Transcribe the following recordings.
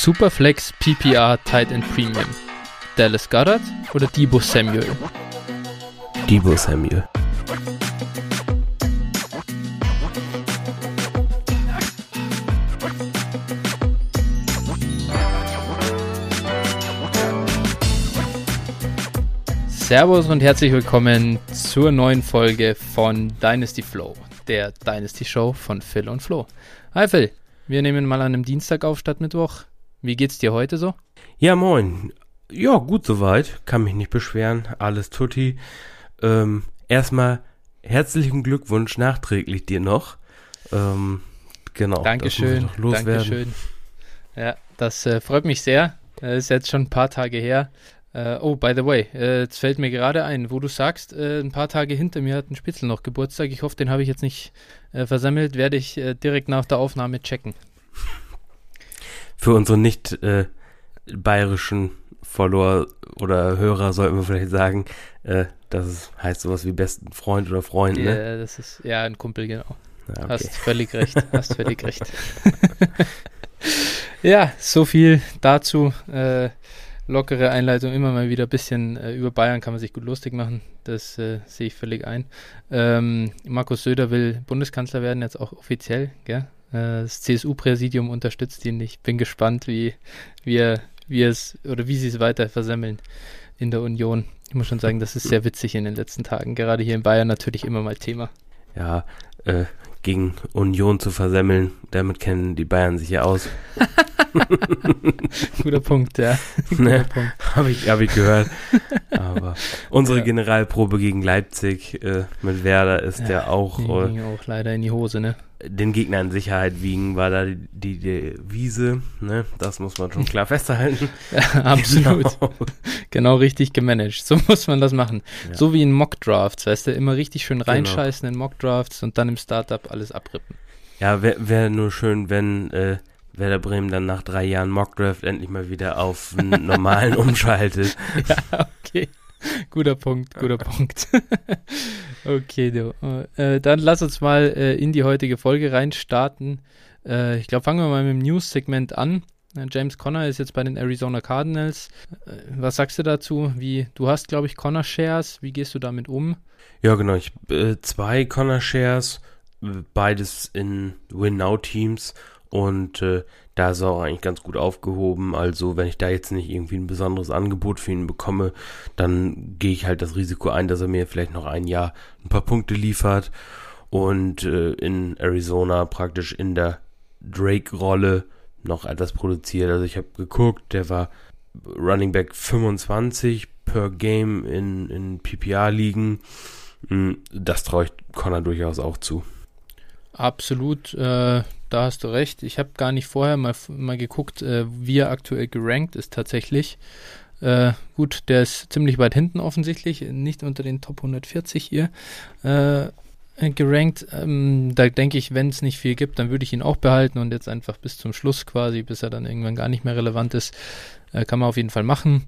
Superflex PPR Tight End Premium. Dallas Goddard oder Debo Samuel? Debo Samuel. Servus und herzlich willkommen zur neuen Folge von Dynasty Flow, der Dynasty Show von Phil und Flo. Hi Phil, wir nehmen mal an einem Dienstag auf statt Mittwoch. Wie geht's dir heute so? Ja, moin. Ja, gut soweit. Kann mich nicht beschweren. Alles tutti. Ähm, erstmal herzlichen Glückwunsch nachträglich dir noch. Ähm, genau. Dankeschön. Dankeschön. Ja, das äh, freut mich sehr. Das ist jetzt schon ein paar Tage her. Uh, oh, by the way, uh, jetzt fällt mir gerade ein, wo du sagst, uh, ein paar Tage hinter mir hat ein Spitzel noch Geburtstag. Ich hoffe, den habe ich jetzt nicht versammelt. Werde ich direkt nach der Aufnahme checken. Für unsere nicht bayerischen Follower oder Hörer sollten wir vielleicht sagen, das heißt sowas wie besten Freund oder Freund, ne? Ja, das ist ja ein Kumpel, genau. Ja, okay. Hast völlig recht. Hast völlig recht. ja, so viel dazu. Äh, lockere Einleitung, immer mal wieder ein bisschen äh, über Bayern kann man sich gut lustig machen. Das äh, sehe ich völlig ein. Ähm, Markus Söder will Bundeskanzler werden, jetzt auch offiziell. Gell? Äh, das CSU-Präsidium unterstützt ihn. Ich bin gespannt, wie, wie, er, wie es oder wie sie es weiter versemmeln in der Union. Ich muss schon sagen, das ist sehr witzig in den letzten Tagen. Gerade hier in Bayern natürlich immer mal Thema. Ja, äh, gegen Union zu versemmeln, damit kennen die Bayern sich ja aus. Guter Punkt, ja. ne, Habe ich, hab ich gehört. Aber unsere. Generalprobe gegen Leipzig äh, mit Werder ist ja, ja auch. Die ging auch leider in die Hose, ne? Den Gegner in Sicherheit wiegen war da die, die, die Wiese, ne? Das muss man schon klar festhalten. Ja, absolut. Genau. genau. richtig gemanagt. So muss man das machen. Ja. So wie in Mockdrafts, weißt du, immer richtig schön genau. reinscheißen genau. in Mockdrafts und dann im Startup alles abrippen. Ja, wäre wär nur schön, wenn äh, Werder Bremen dann nach drei Jahren Mockdraft endlich mal wieder auf einen normalen umschaltet. Ja, okay. Guter Punkt, guter Punkt. Okay, du. Äh, dann lass uns mal äh, in die heutige Folge reinstarten. Äh, ich glaube, fangen wir mal mit dem News-Segment an. Äh, James Conner ist jetzt bei den Arizona Cardinals. Äh, was sagst du dazu? Wie, du hast, glaube ich, Conner Shares. Wie gehst du damit um? Ja, genau. Ich äh, zwei Conner Shares, beides in Win-Now-Teams und äh, da ist er auch eigentlich ganz gut aufgehoben. Also wenn ich da jetzt nicht irgendwie ein besonderes Angebot für ihn bekomme, dann gehe ich halt das Risiko ein, dass er mir vielleicht noch ein Jahr ein paar Punkte liefert. Und äh, in Arizona praktisch in der Drake-Rolle noch etwas produziert. Also ich habe geguckt, der war Running Back 25 per Game in, in PPR-Ligen. Hm, das traue ich Connor durchaus auch zu. Absolut. Äh, da hast du recht. Ich habe gar nicht vorher mal, mal geguckt, äh, wie er aktuell gerankt ist tatsächlich. Äh, gut, der ist ziemlich weit hinten offensichtlich, nicht unter den Top 140 hier äh, gerankt. Ähm, da denke ich, wenn es nicht viel gibt, dann würde ich ihn auch behalten und jetzt einfach bis zum Schluss quasi, bis er dann irgendwann gar nicht mehr relevant ist, äh, kann man auf jeden Fall machen.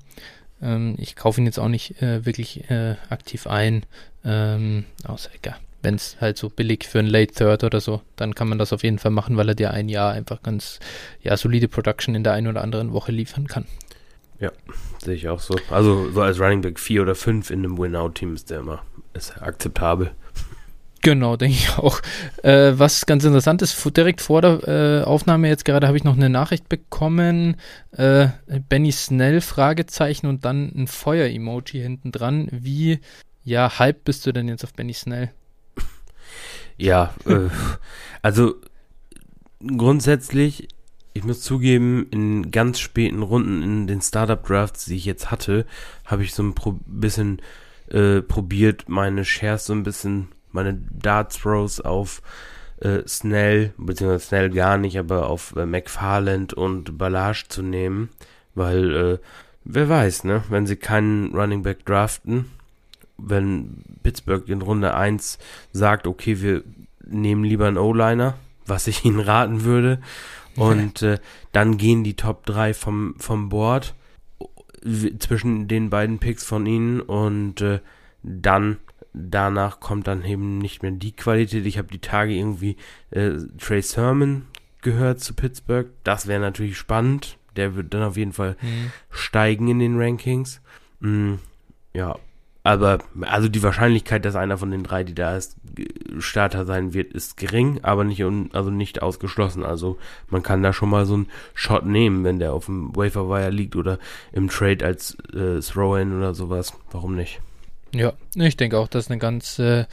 Ähm, ich kaufe ihn jetzt auch nicht äh, wirklich äh, aktiv ein, ähm, außer egal wenn es halt so billig für ein Late Third oder so, dann kann man das auf jeden Fall machen, weil er dir ein Jahr einfach ganz ja, solide Production in der einen oder anderen Woche liefern kann. Ja, sehe ich auch so. Also so als Running Back 4 oder 5 in einem Win-Out-Team ist der immer ist akzeptabel. Genau, denke ich auch. Äh, was ganz interessant ist, direkt vor der äh, Aufnahme jetzt gerade habe ich noch eine Nachricht bekommen. Äh, Benny Snell, Fragezeichen und dann ein Feuer-Emoji hinten dran. Wie, ja, hype bist du denn jetzt auf Benny Snell? Ja, äh, also grundsätzlich, ich muss zugeben, in ganz späten Runden in den Startup Drafts, die ich jetzt hatte, habe ich so ein Pro bisschen äh, probiert, meine Shares so ein bisschen, meine Dart Throws auf äh, Snell, beziehungsweise Snell gar nicht, aber auf äh, McFarland und Ballage zu nehmen, weil, äh, wer weiß, ne, wenn sie keinen Running Back draften, wenn Pittsburgh in Runde 1 sagt, okay, wir nehmen lieber einen O-Liner, was ich ihnen raten würde, und äh, dann gehen die Top 3 vom, vom Board zwischen den beiden Picks von ihnen und äh, dann danach kommt dann eben nicht mehr die Qualität. Ich habe die Tage irgendwie äh, Trey Sermon gehört zu Pittsburgh. Das wäre natürlich spannend. Der wird dann auf jeden Fall mhm. steigen in den Rankings. Mhm, ja, aber also die Wahrscheinlichkeit, dass einer von den drei, die da ist, Starter sein wird, ist gering, aber nicht un, also nicht ausgeschlossen. Also man kann da schon mal so einen Shot nehmen, wenn der auf dem Waferwire liegt oder im Trade als äh, Throw-in oder sowas. Warum nicht? Ja, ich denke auch, das ist eine ganz, äh,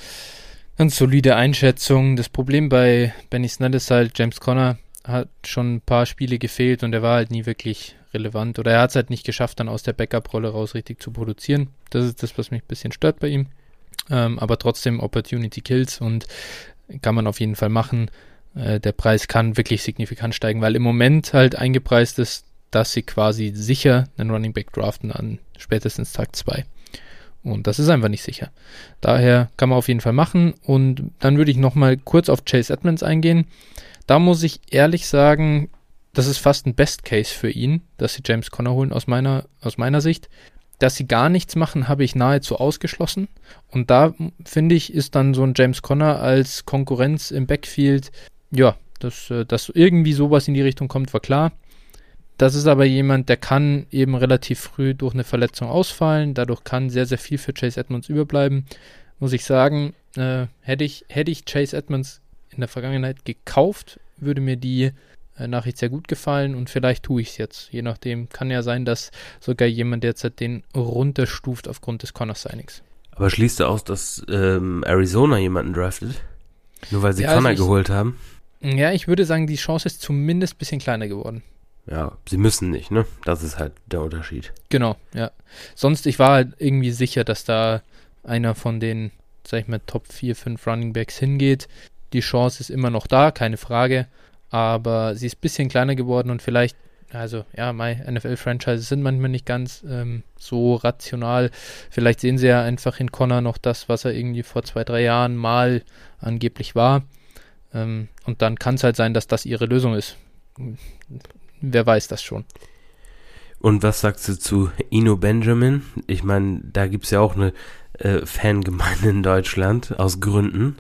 ganz solide Einschätzung. Das Problem bei Benny Snell ist halt, James Conner hat schon ein paar Spiele gefehlt und er war halt nie wirklich relevant oder er hat es halt nicht geschafft, dann aus der Backup-Rolle raus richtig zu produzieren. Das ist das, was mich ein bisschen stört bei ihm. Ähm, aber trotzdem Opportunity Kills und kann man auf jeden Fall machen. Äh, der Preis kann wirklich signifikant steigen, weil im Moment halt eingepreist ist, dass sie quasi sicher einen Running Back draften an spätestens Tag 2. Und das ist einfach nicht sicher. Daher kann man auf jeden Fall machen. Und dann würde ich nochmal kurz auf Chase Edmonds eingehen. Da muss ich ehrlich sagen, das ist fast ein Best Case für ihn, dass sie James Conner holen aus meiner, aus meiner Sicht. Dass sie gar nichts machen, habe ich nahezu ausgeschlossen. Und da finde ich, ist dann so ein James Conner als Konkurrenz im Backfield, ja, dass, äh, dass irgendwie sowas in die Richtung kommt, war klar. Das ist aber jemand, der kann eben relativ früh durch eine Verletzung ausfallen. Dadurch kann sehr, sehr viel für Chase Edmonds überbleiben. Muss ich sagen, äh, hätte, ich, hätte ich Chase Edmonds in der Vergangenheit gekauft, würde mir die Nachricht sehr gut gefallen und vielleicht tue ich es jetzt. Je nachdem kann ja sein, dass sogar jemand derzeit den runterstuft aufgrund des Connor Signings. Aber schließt du aus, dass ähm, Arizona jemanden draftet? Nur weil sie ja, Connor also geholt haben? Ja, ich würde sagen, die Chance ist zumindest ein bisschen kleiner geworden. Ja, sie müssen nicht, ne? Das ist halt der Unterschied. Genau, ja. Sonst, ich war halt irgendwie sicher, dass da einer von den, sag ich mal, Top 4, 5 Running Backs hingeht. Die Chance ist immer noch da, keine Frage aber sie ist ein bisschen kleiner geworden und vielleicht, also ja, my NFL-Franchises sind manchmal nicht ganz ähm, so rational. Vielleicht sehen sie ja einfach in Connor noch das, was er irgendwie vor zwei, drei Jahren mal angeblich war. Ähm, und dann kann es halt sein, dass das ihre Lösung ist. Wer weiß das schon. Und was sagst du zu Ino Benjamin? Ich meine, da gibt es ja auch eine äh, Fangemeinde in Deutschland, aus Gründen.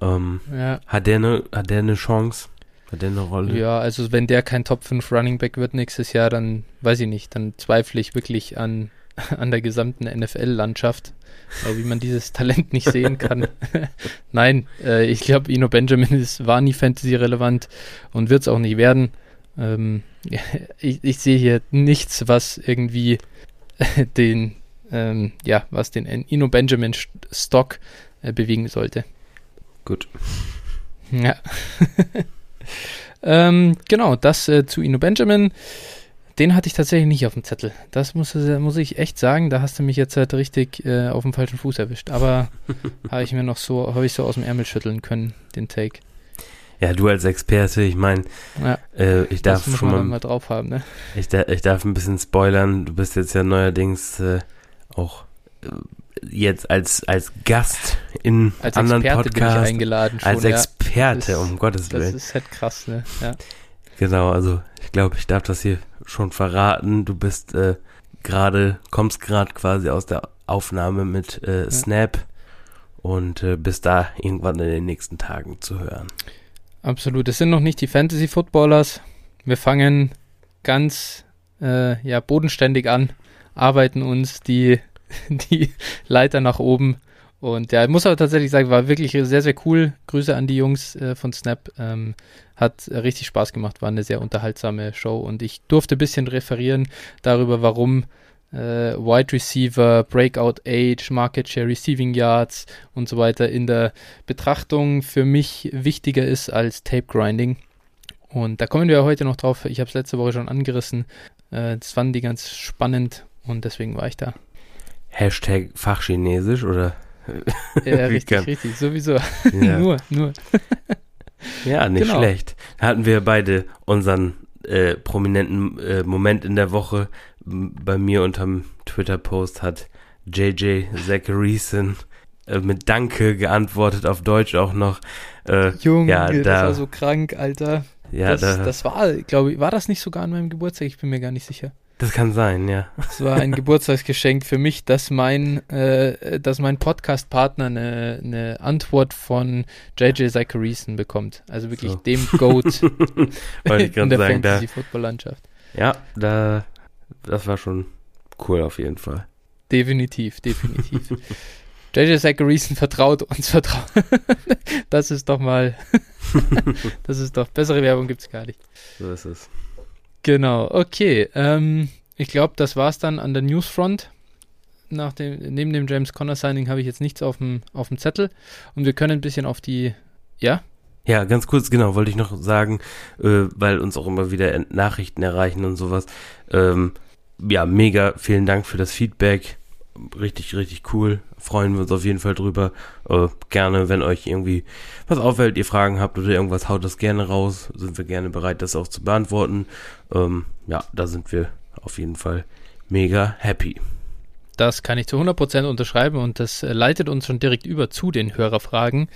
Ähm, ja. Hat der eine ne Chance? Hat der Rolle? Ja, also wenn der kein Top 5 Running Back wird nächstes Jahr, dann weiß ich nicht, dann zweifle ich wirklich an, an der gesamten NFL-Landschaft, äh, wie man dieses Talent nicht sehen kann. Nein, äh, ich glaube, Ino Benjamin ist, war nie Fantasy-relevant und wird es auch nicht werden. Ähm, ich, ich sehe hier nichts, was irgendwie den, ähm, ja, was den Ino Benjamin Stock äh, bewegen sollte. Gut. Ja. Ähm, genau, das äh, zu Ino Benjamin. Den hatte ich tatsächlich nicht auf dem Zettel. Das muss, muss ich echt sagen. Da hast du mich jetzt halt richtig äh, auf dem falschen Fuß erwischt. Aber habe ich mir noch so, habe ich so aus dem Ärmel schütteln können, den Take. Ja, du als Experte, ich meine, ja, äh, ich darf schon mal, mal drauf haben, ne? Ich, ich darf ein bisschen spoilern. Du bist jetzt ja neuerdings äh, auch äh, jetzt als, als Gast in als anderen Experte Podcasts. eingeladen schon, als Experte, ja. um Gottes Willen. Das ist halt krass, ne? Ja. Genau, also ich glaube, ich darf das hier schon verraten. Du bist äh, gerade, kommst gerade quasi aus der Aufnahme mit äh, Snap und äh, bist da irgendwann in den nächsten Tagen zu hören. Absolut. Es sind noch nicht die Fantasy Footballers. Wir fangen ganz äh, ja, bodenständig an, arbeiten uns die die Leiter nach oben. Und ja, muss aber tatsächlich sagen, war wirklich sehr, sehr cool. Grüße an die Jungs äh, von Snap. Ähm, hat richtig Spaß gemacht, war eine sehr unterhaltsame Show und ich durfte ein bisschen referieren darüber, warum äh, Wide Receiver, Breakout Age, Market Share, Receiving Yards und so weiter in der Betrachtung für mich wichtiger ist als Tape Grinding. Und da kommen wir heute noch drauf. Ich habe es letzte Woche schon angerissen. Äh, das fanden die ganz spannend und deswegen war ich da. Hashtag Fachchinesisch oder? Ja, richtig, richtig, sowieso. Ja. nur, nur. ja, nicht genau. schlecht. Da hatten wir beide unseren äh, prominenten äh, Moment in der Woche. Bei mir unterm Twitter-Post hat JJ Zachariason äh, mit Danke geantwortet, auf Deutsch auch noch. Äh, Junge, ja, da, das war so krank, Alter. Ja, das, da, das war, glaube ich, war das nicht sogar an meinem Geburtstag? Ich bin mir gar nicht sicher. Das kann sein, ja. Es war ein Geburtstagsgeschenk für mich, dass mein, äh, dass mein Podcast-Partner eine, eine Antwort von JJ Zachariason bekommt. Also wirklich so. dem Goat in der Fantasy-Football-Landschaft. Ja, da, das war schon cool auf jeden Fall. Definitiv, definitiv. JJ Zacharyson vertraut uns vertraut. das ist doch mal, das ist doch, bessere Werbung gibt es gar nicht. So ist es. Genau, okay. Ähm, ich glaube, das war es dann an der Newsfront. Nach dem, neben dem James Conner Signing habe ich jetzt nichts auf dem, auf dem Zettel. Und wir können ein bisschen auf die, ja? Ja, ganz kurz, genau, wollte ich noch sagen, äh, weil uns auch immer wieder Nachrichten erreichen und sowas. Ähm, ja, mega, vielen Dank für das Feedback. Richtig, richtig cool. Freuen wir uns auf jeden Fall drüber. Äh, gerne, wenn euch irgendwie was auffällt, ihr Fragen habt oder irgendwas, haut das gerne raus. Sind wir gerne bereit, das auch zu beantworten. Ähm, ja, da sind wir auf jeden Fall mega happy. Das kann ich zu 100% unterschreiben und das äh, leitet uns schon direkt über zu den Hörerfragen.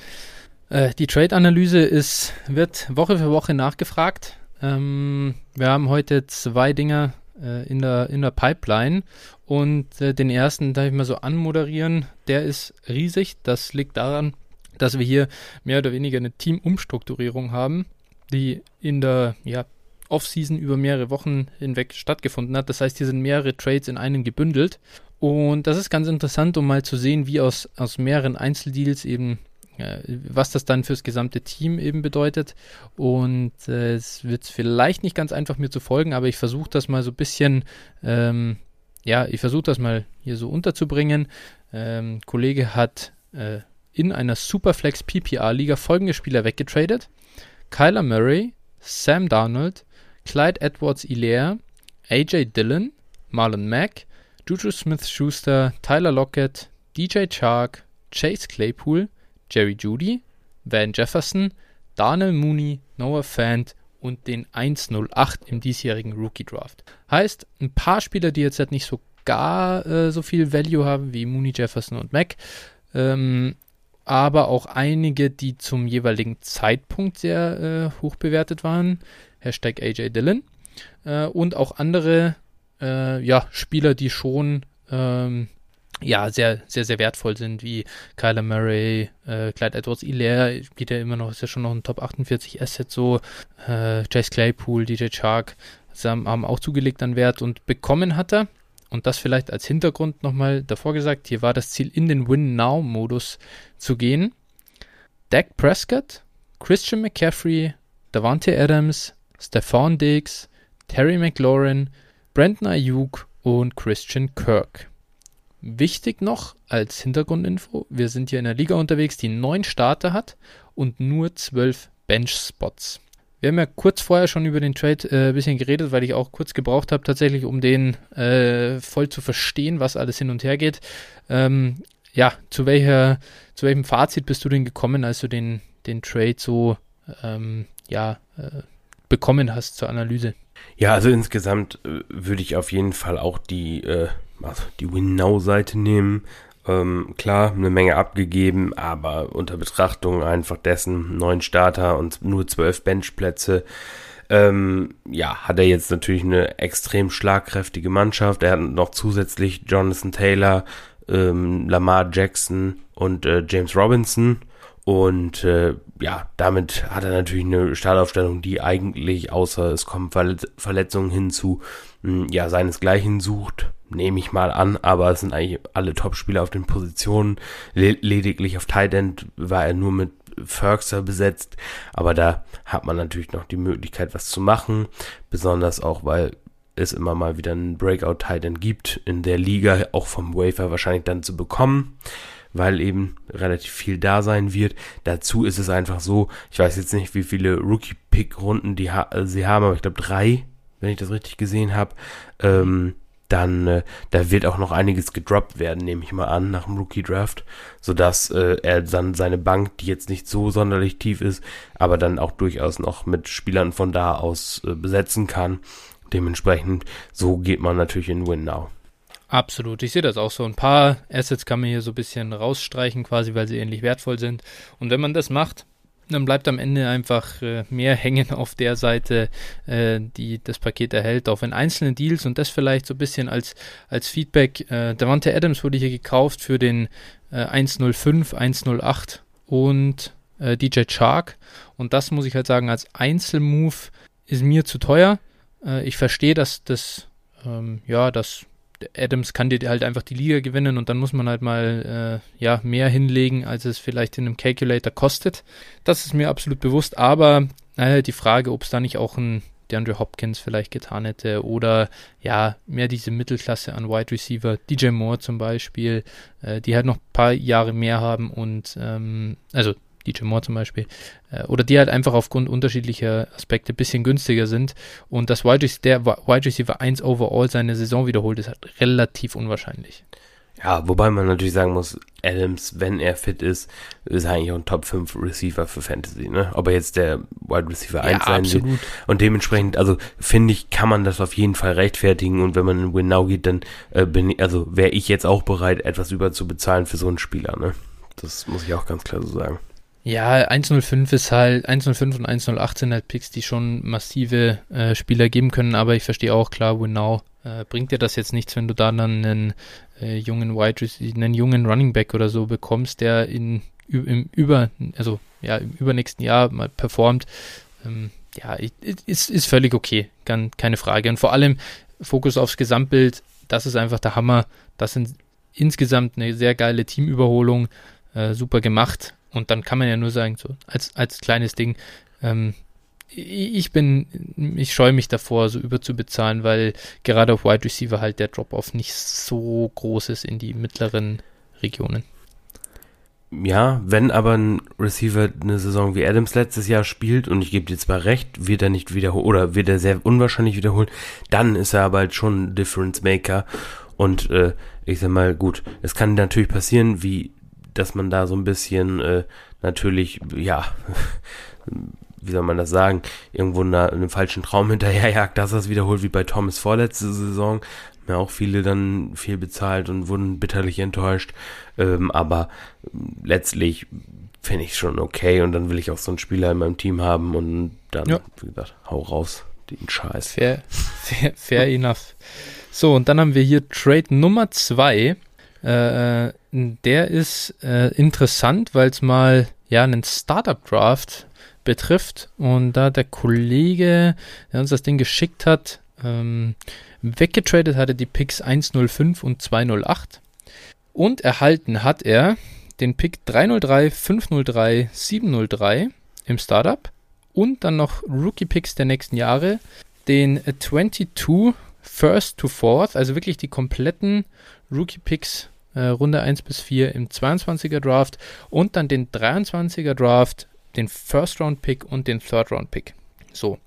Äh, die Trade-Analyse wird Woche für Woche nachgefragt. Ähm, wir haben heute zwei Dinge in, der, in der Pipeline und äh, den ersten darf ich mal so anmoderieren. Der ist riesig. Das liegt daran, dass wir hier mehr oder weniger eine Teamumstrukturierung haben, die in der ja, Offseason über mehrere Wochen hinweg stattgefunden hat. Das heißt, hier sind mehrere Trades in einen gebündelt. Und das ist ganz interessant, um mal zu sehen, wie aus, aus mehreren Einzeldeals eben, äh, was das dann fürs gesamte Team eben bedeutet. Und äh, es wird vielleicht nicht ganz einfach mir zu folgen, aber ich versuche das mal so ein bisschen, ähm, ja, ich versuche das mal hier so unterzubringen. Ähm, Kollege hat äh, in einer Superflex PPR-Liga folgende Spieler weggetradet. Kyler Murray, Sam Darnold, Clyde Edwards-Hilaire, AJ Dillon, Marlon Mack, Juju Smith-Schuster, Tyler Lockett, DJ Chark, Chase Claypool, Jerry Judy, Van Jefferson, Daniel Mooney, Noah Fant und den 108 im diesjährigen Rookie Draft. Heißt, ein paar Spieler, die jetzt halt nicht so gar äh, so viel Value haben wie Mooney, Jefferson und Mack, ähm, aber auch einige, die zum jeweiligen Zeitpunkt sehr äh, hoch bewertet waren. Hashtag AJ Dillon. Äh, und auch andere äh, ja, Spieler, die schon ähm, ja, sehr, sehr, sehr wertvoll sind, wie Kyler Murray, äh, Clyde Edwards Hilaire, geht ja immer noch, ist ja schon noch ein Top 48 Asset, so, äh, Chase Claypool, DJ Chark, haben, haben auch zugelegt an Wert und bekommen hat er, und das vielleicht als Hintergrund nochmal davor gesagt, hier war das Ziel, in den Win-Now-Modus zu gehen. Dak Prescott, Christian McCaffrey, Davante Adams, Stephon Diggs, Terry McLaurin, Brandon Ayuk und Christian Kirk. Wichtig noch als Hintergrundinfo, wir sind hier in einer Liga unterwegs, die neun Starter hat und nur zwölf Bench-Spots. Wir haben ja kurz vorher schon über den Trade äh, ein bisschen geredet, weil ich auch kurz gebraucht habe, tatsächlich, um den äh, voll zu verstehen, was alles hin und her geht. Ähm, ja, zu welcher, zu welchem Fazit bist du denn gekommen, als du den, den Trade so ähm, ja, äh, bekommen hast zur Analyse? Ja, also insgesamt äh, würde ich auf jeden Fall auch die, äh, also die Win-Now-Seite nehmen. Ähm, klar, eine Menge abgegeben, aber unter Betrachtung einfach dessen neun Starter und nur zwölf Benchplätze. Ähm, ja, hat er jetzt natürlich eine extrem schlagkräftige Mannschaft. Er hat noch zusätzlich Jonathan Taylor, ähm, Lamar Jackson und äh, James Robinson. Und äh, ja, damit hat er natürlich eine Startaufstellung, die eigentlich, außer es kommen Verletzungen hinzu, hm, ja, seinesgleichen sucht, nehme ich mal an, aber es sind eigentlich alle Top-Spieler auf den Positionen. Le lediglich auf Tight End war er nur mit Ferguson besetzt, aber da hat man natürlich noch die Möglichkeit, was zu machen, besonders auch, weil es immer mal wieder einen Breakout-Tight End gibt, in der Liga auch vom Wafer wahrscheinlich dann zu bekommen weil eben relativ viel da sein wird. Dazu ist es einfach so, ich weiß jetzt nicht, wie viele Rookie-Pick-Runden die ha sie haben, aber ich glaube drei, wenn ich das richtig gesehen habe. Ähm, dann äh, da wird auch noch einiges gedroppt werden, nehme ich mal an, nach dem Rookie Draft, sodass äh, er dann seine Bank, die jetzt nicht so sonderlich tief ist, aber dann auch durchaus noch mit Spielern von da aus äh, besetzen kann. Dementsprechend, so geht man natürlich in Win Now. Absolut, ich sehe das auch so. Ein paar Assets kann man hier so ein bisschen rausstreichen, quasi, weil sie ähnlich wertvoll sind. Und wenn man das macht, dann bleibt am Ende einfach äh, mehr hängen auf der Seite, äh, die das Paket erhält, auch in einzelnen Deals und das vielleicht so ein bisschen als, als Feedback. Äh, Davante Adams wurde hier gekauft für den äh, 105, 108 und äh, DJ Chark und das muss ich halt sagen, als Einzelmove ist mir zu teuer. Äh, ich verstehe, dass das, ähm, ja, dass Adams kann dir halt einfach die Liga gewinnen und dann muss man halt mal äh, ja mehr hinlegen, als es vielleicht in einem Calculator kostet. Das ist mir absolut bewusst, aber äh, die Frage, ob es da nicht auch ein DeAndre Hopkins vielleicht getan hätte oder ja, mehr diese Mittelklasse an Wide Receiver, DJ Moore zum Beispiel, äh, die halt noch ein paar Jahre mehr haben und ähm, also DJ Moore zum Beispiel, äh, oder die halt einfach aufgrund unterschiedlicher Aspekte ein bisschen günstiger sind. Und dass Wide der Wide Receiver 1 overall seine Saison wiederholt, ist halt relativ unwahrscheinlich. Ja, wobei man natürlich sagen muss, Adams, wenn er fit ist, ist eigentlich auch ein Top 5 Receiver für Fantasy, ne? Ob er jetzt der Wide Receiver 1 ja, sein absolut. wird. Und dementsprechend, also finde ich, kann man das auf jeden Fall rechtfertigen und wenn man in Win Now geht, dann äh, bin ich, also wäre ich jetzt auch bereit, etwas über zu bezahlen für so einen Spieler, ne? Das muss ich auch ganz klar so sagen. Ja, 105 ist halt, 105 und 108 sind halt Picks, die schon massive äh, Spieler geben können, aber ich verstehe auch klar, Winnow äh, bringt dir das jetzt nichts, wenn du da dann einen äh, jungen Wide einen jungen Running Back oder so bekommst, der in im über, also ja, im übernächsten Jahr mal performt. Ähm, ja, ist, ist völlig okay, kann, keine Frage. Und vor allem Fokus aufs Gesamtbild, das ist einfach der Hammer. Das sind insgesamt eine sehr geile Teamüberholung, äh, super gemacht. Und dann kann man ja nur sagen, so als, als kleines Ding, ähm, ich bin, ich scheue mich davor, so überzubezahlen, weil gerade auf Wide Receiver halt der Drop-Off nicht so groß ist in die mittleren Regionen. Ja, wenn aber ein Receiver eine Saison wie Adams letztes Jahr spielt und ich gebe dir zwar recht, wird er nicht wiederholen oder wird er sehr unwahrscheinlich wiederholen, dann ist er aber halt schon ein Difference Maker und äh, ich sag mal, gut, es kann natürlich passieren, wie dass man da so ein bisschen äh, natürlich, ja, wie soll man das sagen, irgendwo eine, einem falschen Traum hinterherjagt, dass es wiederholt wie bei Thomas vorletzte Saison. Ja auch viele dann viel bezahlt und wurden bitterlich enttäuscht. Ähm, aber letztlich finde ich schon okay und dann will ich auch so einen Spieler in meinem Team haben und dann, ja. wie gesagt, hau raus, den Scheiß. Fair, fair, fair enough. So, und dann haben wir hier Trade Nummer zwei. Äh, der ist äh, interessant, weil es mal ja einen Startup Draft betrifft. Und da der Kollege, der uns das Ding geschickt hat, ähm, weggetradet hatte die Picks 105 und 208 und erhalten hat er den Pick 303, 503, 703 im Startup. Und dann noch Rookie Picks der nächsten Jahre, den 22 First to Fourth, also wirklich die kompletten Rookie Picks äh, Runde 1 bis 4 im 22er Draft und dann den 23er Draft, den First Round Pick und den Third Round Pick. So.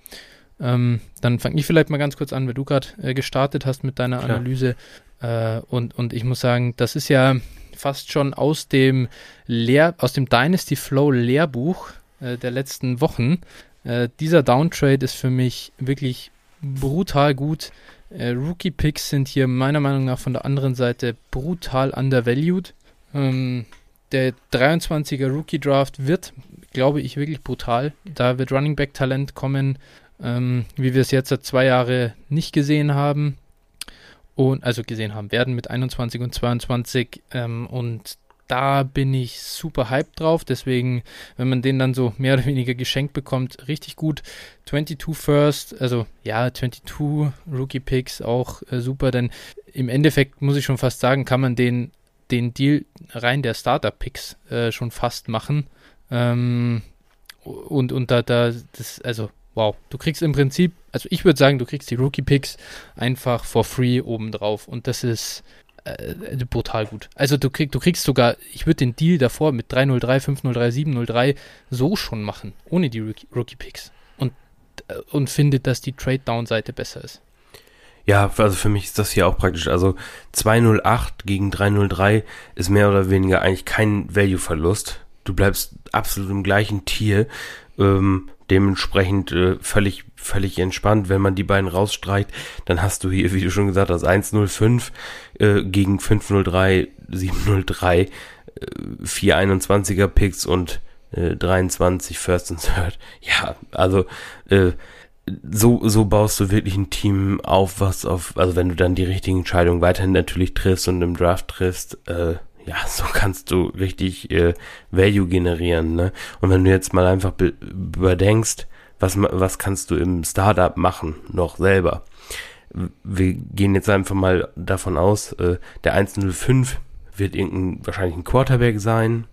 Ähm, dann fange ich vielleicht mal ganz kurz an, weil du gerade äh, gestartet hast mit deiner Klar. Analyse. Äh, und, und ich muss sagen, das ist ja fast schon aus dem Lehr aus dem Dynasty Flow Lehrbuch äh, der letzten Wochen. Äh, dieser Downtrade ist für mich wirklich brutal gut. Äh, Rookie-Picks sind hier meiner Meinung nach von der anderen Seite brutal undervalued. Ähm, der 23er Rookie-Draft wird, glaube ich, wirklich brutal. Da wird Running Back-Talent kommen, ähm, wie wir es jetzt seit zwei Jahren nicht gesehen haben. Und, also gesehen haben werden mit 21 und 22. Ähm, und da bin ich super hyped drauf. Deswegen, wenn man den dann so mehr oder weniger geschenkt bekommt, richtig gut. 22 First, also ja, 22 Rookie Picks auch äh, super, denn im Endeffekt muss ich schon fast sagen, kann man den, den Deal rein der Starter Picks äh, schon fast machen. Ähm, und, und da, da, das, also wow, du kriegst im Prinzip, also ich würde sagen, du kriegst die Rookie Picks einfach for free obendrauf. Und das ist äh, brutal gut. Also du, krieg, du kriegst sogar, ich würde den Deal davor mit 303, 503, 703 so schon machen, ohne die Rookie-Picks. Und, äh, und finde, dass die Trade-Down-Seite besser ist. Ja, also für mich ist das hier auch praktisch. Also 208 gegen 303 ist mehr oder weniger eigentlich kein Value-Verlust. Du bleibst absolut im gleichen Tier. Ähm, dementsprechend äh, völlig, völlig entspannt. Wenn man die beiden rausstreicht, dann hast du hier, wie du schon gesagt hast, 105 äh, gegen 503, 703, äh, 421er Picks und äh, 23 First und Third. Ja, also äh, so, so baust du wirklich ein Team auf, was auf, also wenn du dann die richtigen Entscheidungen weiterhin natürlich triffst und im Draft triffst, äh, ja, so kannst du richtig äh, Value generieren, ne? Und wenn du jetzt mal einfach überdenkst, Was, was kannst du im Startup machen, noch selber? Wir gehen jetzt einfach mal davon aus, äh, der 105 wird irgendein, wahrscheinlich ein Quarterback sein,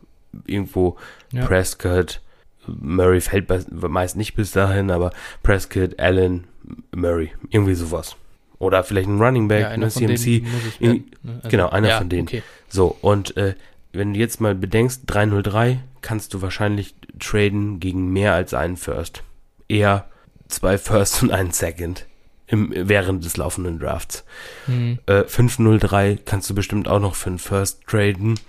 irgendwo ja. Prescott, Murray fällt meist nicht bis dahin, aber Prescott, Allen, Murray, irgendwie sowas. Oder vielleicht ein Running Back, ja, ne, CMC. Ne? Also, genau, einer ja, von denen. Okay. So, und äh, wenn du jetzt mal bedenkst, 303 kannst du wahrscheinlich traden gegen mehr als einen First. Eher zwei First und einen Second im, während des laufenden Drafts. Mhm. Äh, 503 kannst du bestimmt auch noch für einen First traden,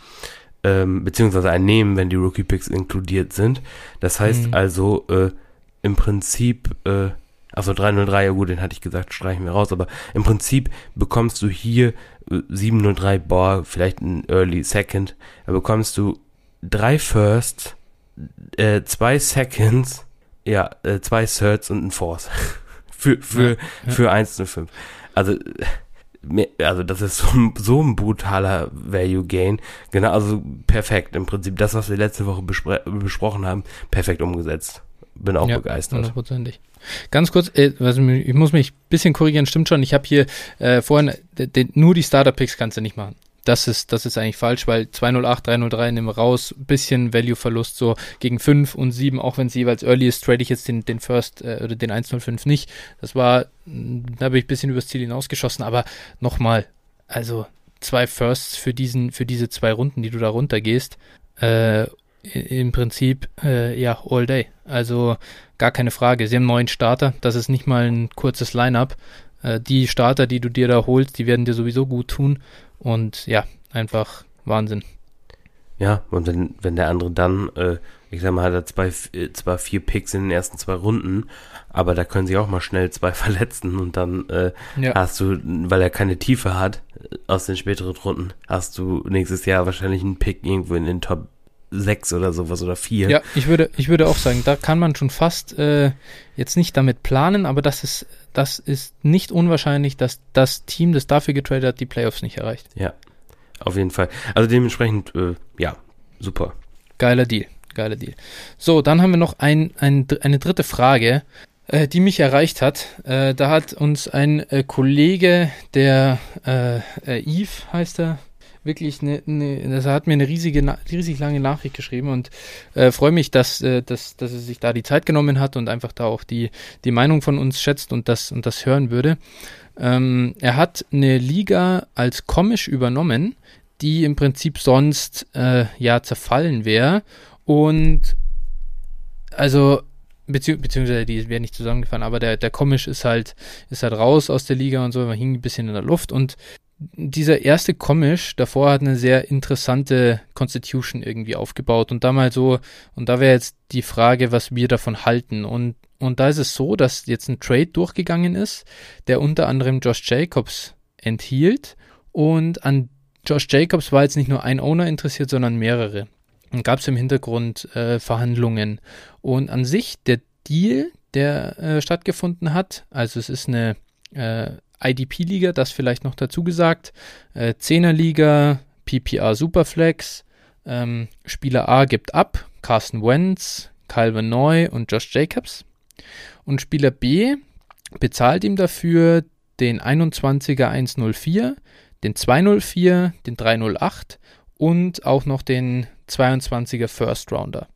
ähm, beziehungsweise einen nehmen, wenn die Rookie Picks inkludiert sind. Das heißt mhm. also äh, im Prinzip, äh, also 303, ja gut, den hatte ich gesagt, streichen wir raus, aber im Prinzip bekommst du hier 703, äh, boah, vielleicht ein Early Second, da bekommst du drei Firsts, äh, zwei Seconds, ja, äh, zwei Thirds und ein Fourth. für, für, ja, ja. für 1,05. Also, also das ist so ein, so ein brutaler Value Gain. Genau, also perfekt. Im Prinzip das, was wir letzte Woche besprochen haben, perfekt umgesetzt. Bin auch ja, begeistert. Hundertprozentig. Ganz kurz, äh, also ich muss mich ein bisschen korrigieren, stimmt schon. Ich habe hier äh, vorhin, nur die Starter-Picks kannst du nicht machen das ist, das ist eigentlich falsch, weil 208, 303 nehmen wir raus, bisschen Value-Verlust so gegen 5 und 7, auch wenn es jeweils early ist, trade ich jetzt den, den First äh, oder den 105 nicht. Das war, da habe ich ein bisschen übers Ziel hinausgeschossen, aber nochmal, also zwei Firsts für diesen, für diese zwei Runden, die du da runtergehst, äh, im Prinzip, äh, ja, all day. Also gar keine Frage. Sie haben neun Starter, das ist nicht mal ein kurzes Line-Up. Äh, die Starter, die du dir da holst, die werden dir sowieso gut tun. Und ja, einfach Wahnsinn. Ja, und wenn, wenn der andere dann, äh, ich sag mal, hat er zwei, äh, zwar vier Picks in den ersten zwei Runden, aber da können sich auch mal schnell zwei verletzen und dann äh, ja. hast du, weil er keine Tiefe hat äh, aus den späteren Runden, hast du nächstes Jahr wahrscheinlich einen Pick irgendwo in den Top 6 oder sowas oder 4. Ja, ich würde, ich würde auch sagen, da kann man schon fast äh, jetzt nicht damit planen, aber das ist, das ist nicht unwahrscheinlich, dass das Team, das dafür getradet hat, die Playoffs nicht erreicht. Ja, auf jeden Fall. Also dementsprechend, äh, ja, super. Geiler Deal, geiler Deal. So, dann haben wir noch ein, ein, eine dritte Frage, äh, die mich erreicht hat. Äh, da hat uns ein äh, Kollege, der äh, äh, Yves heißt er, wirklich eine, eine das hat mir eine riesige, riesig lange Nachricht geschrieben und äh, freue mich, dass, äh, dass, dass er sich da die Zeit genommen hat und einfach da auch die, die Meinung von uns schätzt und das, und das hören würde. Ähm, er hat eine Liga als komisch übernommen, die im Prinzip sonst äh, ja zerfallen wäre und also Bezieh beziehungsweise die wäre nicht zusammengefahren, aber der, der Komisch ist halt, ist halt raus aus der Liga und so, man hing ein bisschen in der Luft und dieser erste Komisch davor hat eine sehr interessante Constitution irgendwie aufgebaut und da mal so, und da wäre jetzt die Frage, was wir davon halten. Und, und da ist es so, dass jetzt ein Trade durchgegangen ist, der unter anderem Josh Jacobs enthielt und an Josh Jacobs war jetzt nicht nur ein Owner interessiert, sondern mehrere. Und gab es im Hintergrund äh, Verhandlungen. Und an sich der Deal, der äh, stattgefunden hat, also es ist eine äh, IDP-Liga, das vielleicht noch dazu gesagt. Äh, 10er-Liga, PPR Superflex. Ähm, Spieler A gibt ab, Carson Wentz, Calvin Neu und Josh Jacobs. Und Spieler B bezahlt ihm dafür den 21er 104, den 204, den 308 und auch noch den 22er First Rounder.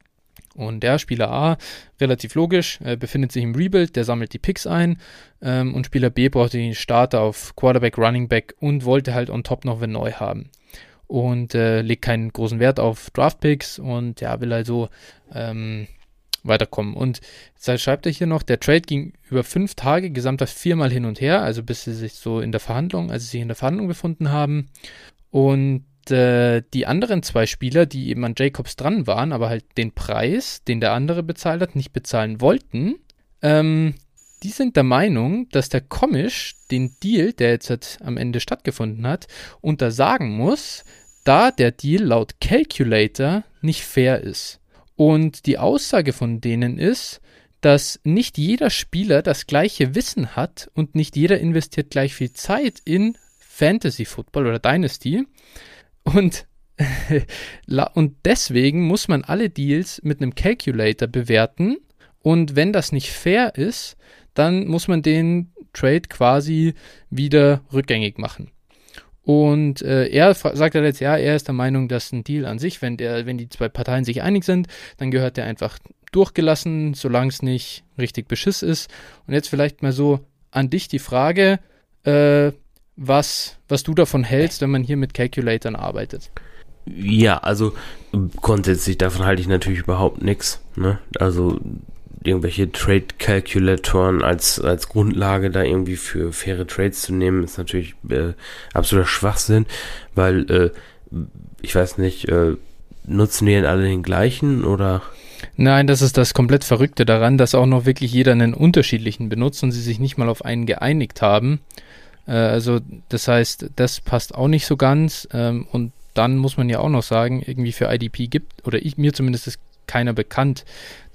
Und der Spieler A, relativ logisch, äh, befindet sich im Rebuild, der sammelt die Picks ein. Ähm, und Spieler B brauchte den Starter auf Quarterback, Running Back und wollte halt on top noch wenn neu haben. Und äh, legt keinen großen Wert auf Draft Picks und ja, will also ähm, weiterkommen. Und jetzt schreibt er hier noch, der Trade ging über fünf Tage, gesamter viermal hin und her, also bis sie sich so in der Verhandlung, also sie sich in der Verhandlung befunden haben. Und äh, die anderen zwei Spieler, die eben an Jacobs dran waren, aber halt den Preis, den der andere bezahlt hat, nicht bezahlen wollten, ähm, die sind der Meinung, dass der Komisch den Deal, der jetzt halt am Ende stattgefunden hat, untersagen muss, da der Deal laut Calculator nicht fair ist. Und die Aussage von denen ist, dass nicht jeder Spieler das gleiche Wissen hat und nicht jeder investiert gleich viel Zeit in Fantasy Football oder Dynasty. Und, und deswegen muss man alle Deals mit einem Calculator bewerten Und wenn das nicht fair ist, dann muss man den Trade quasi wieder rückgängig machen. Und äh, er sagt halt jetzt, ja, er ist der Meinung, dass ein Deal an sich, wenn der, wenn die zwei Parteien sich einig sind, dann gehört der einfach durchgelassen, solange es nicht richtig beschiss ist. Und jetzt vielleicht mal so an dich die Frage, äh, was, was du davon hältst, wenn man hier mit Calculatoren arbeitet. Ja, also grundsätzlich davon halte ich natürlich überhaupt nichts. Ne? Also irgendwelche Trade-Calculatoren als, als Grundlage da irgendwie für faire Trades zu nehmen, ist natürlich äh, absoluter Schwachsinn, weil äh, ich weiß nicht, äh, nutzen die denn alle den gleichen oder? Nein, das ist das komplett Verrückte daran, dass auch noch wirklich jeder einen unterschiedlichen benutzt und sie sich nicht mal auf einen geeinigt haben. Äh, also das heißt, das passt auch nicht so ganz. Ähm, und dann muss man ja auch noch sagen, irgendwie für IDP gibt, oder ich, mir zumindest ist keiner bekannt,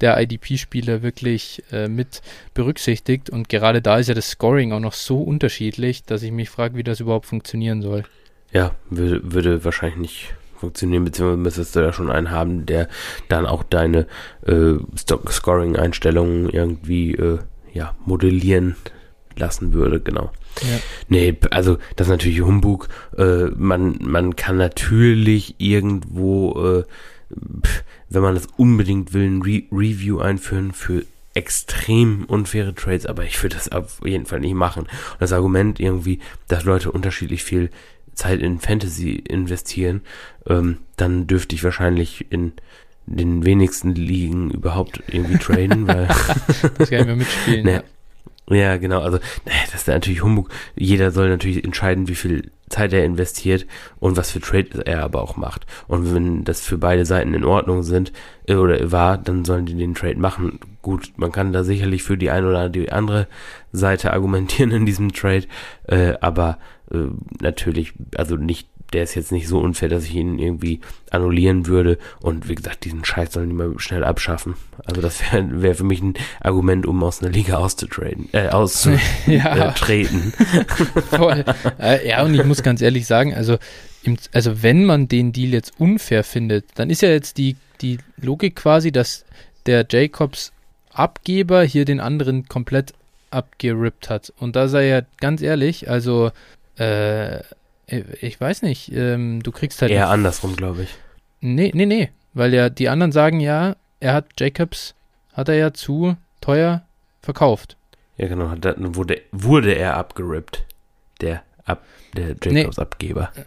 der IDP-Spieler wirklich äh, mit berücksichtigt. Und gerade da ist ja das Scoring auch noch so unterschiedlich, dass ich mich frage, wie das überhaupt funktionieren soll. Ja, würde, würde wahrscheinlich nicht funktionieren, beziehungsweise müsstest du da schon einen haben, der dann auch deine äh, Scoring-Einstellungen irgendwie äh, ja, modellieren lassen würde, genau. Ja. Nee, also das ist natürlich Humbug. Äh, man, man kann natürlich irgendwo, äh, wenn man das unbedingt will, ein Re Review einführen für extrem unfaire Trades, aber ich würde das auf jeden Fall nicht machen. Und das Argument irgendwie, dass Leute unterschiedlich viel Zeit in Fantasy investieren, ähm, dann dürfte ich wahrscheinlich in den wenigsten Ligen überhaupt irgendwie traden, weil das kann ich mir mitspielen. Ne, ja, genau. Also, das ist natürlich Humbug. Jeder soll natürlich entscheiden, wie viel Zeit er investiert und was für Trade er aber auch macht. Und wenn das für beide Seiten in Ordnung sind äh, oder war, dann sollen die den Trade machen. Gut, man kann da sicherlich für die eine oder die andere Seite argumentieren in diesem Trade, äh, aber äh, natürlich, also nicht der ist jetzt nicht so unfair, dass ich ihn irgendwie annullieren würde. Und wie gesagt, diesen Scheiß sollen die mal schnell abschaffen. Also das wäre wär für mich ein Argument, um aus einer Liga auszutraden, äh, auszutreten. Ja. Voll. Äh, ja, und ich muss ganz ehrlich sagen, also, im, also wenn man den Deal jetzt unfair findet, dann ist ja jetzt die, die Logik quasi, dass der Jacobs Abgeber hier den anderen komplett abgerippt hat. Und da sei ja ganz ehrlich, also äh, äh, ich weiß nicht, ähm, du kriegst halt. Eher andersrum, glaube ich. Nee, nee, nee. Weil ja die anderen sagen ja, er hat Jacobs, hat er ja zu teuer verkauft. Ja, genau. Dann wurde, wurde er abgerippt. Der, ab, der Jacobs-Abgeber. Nee.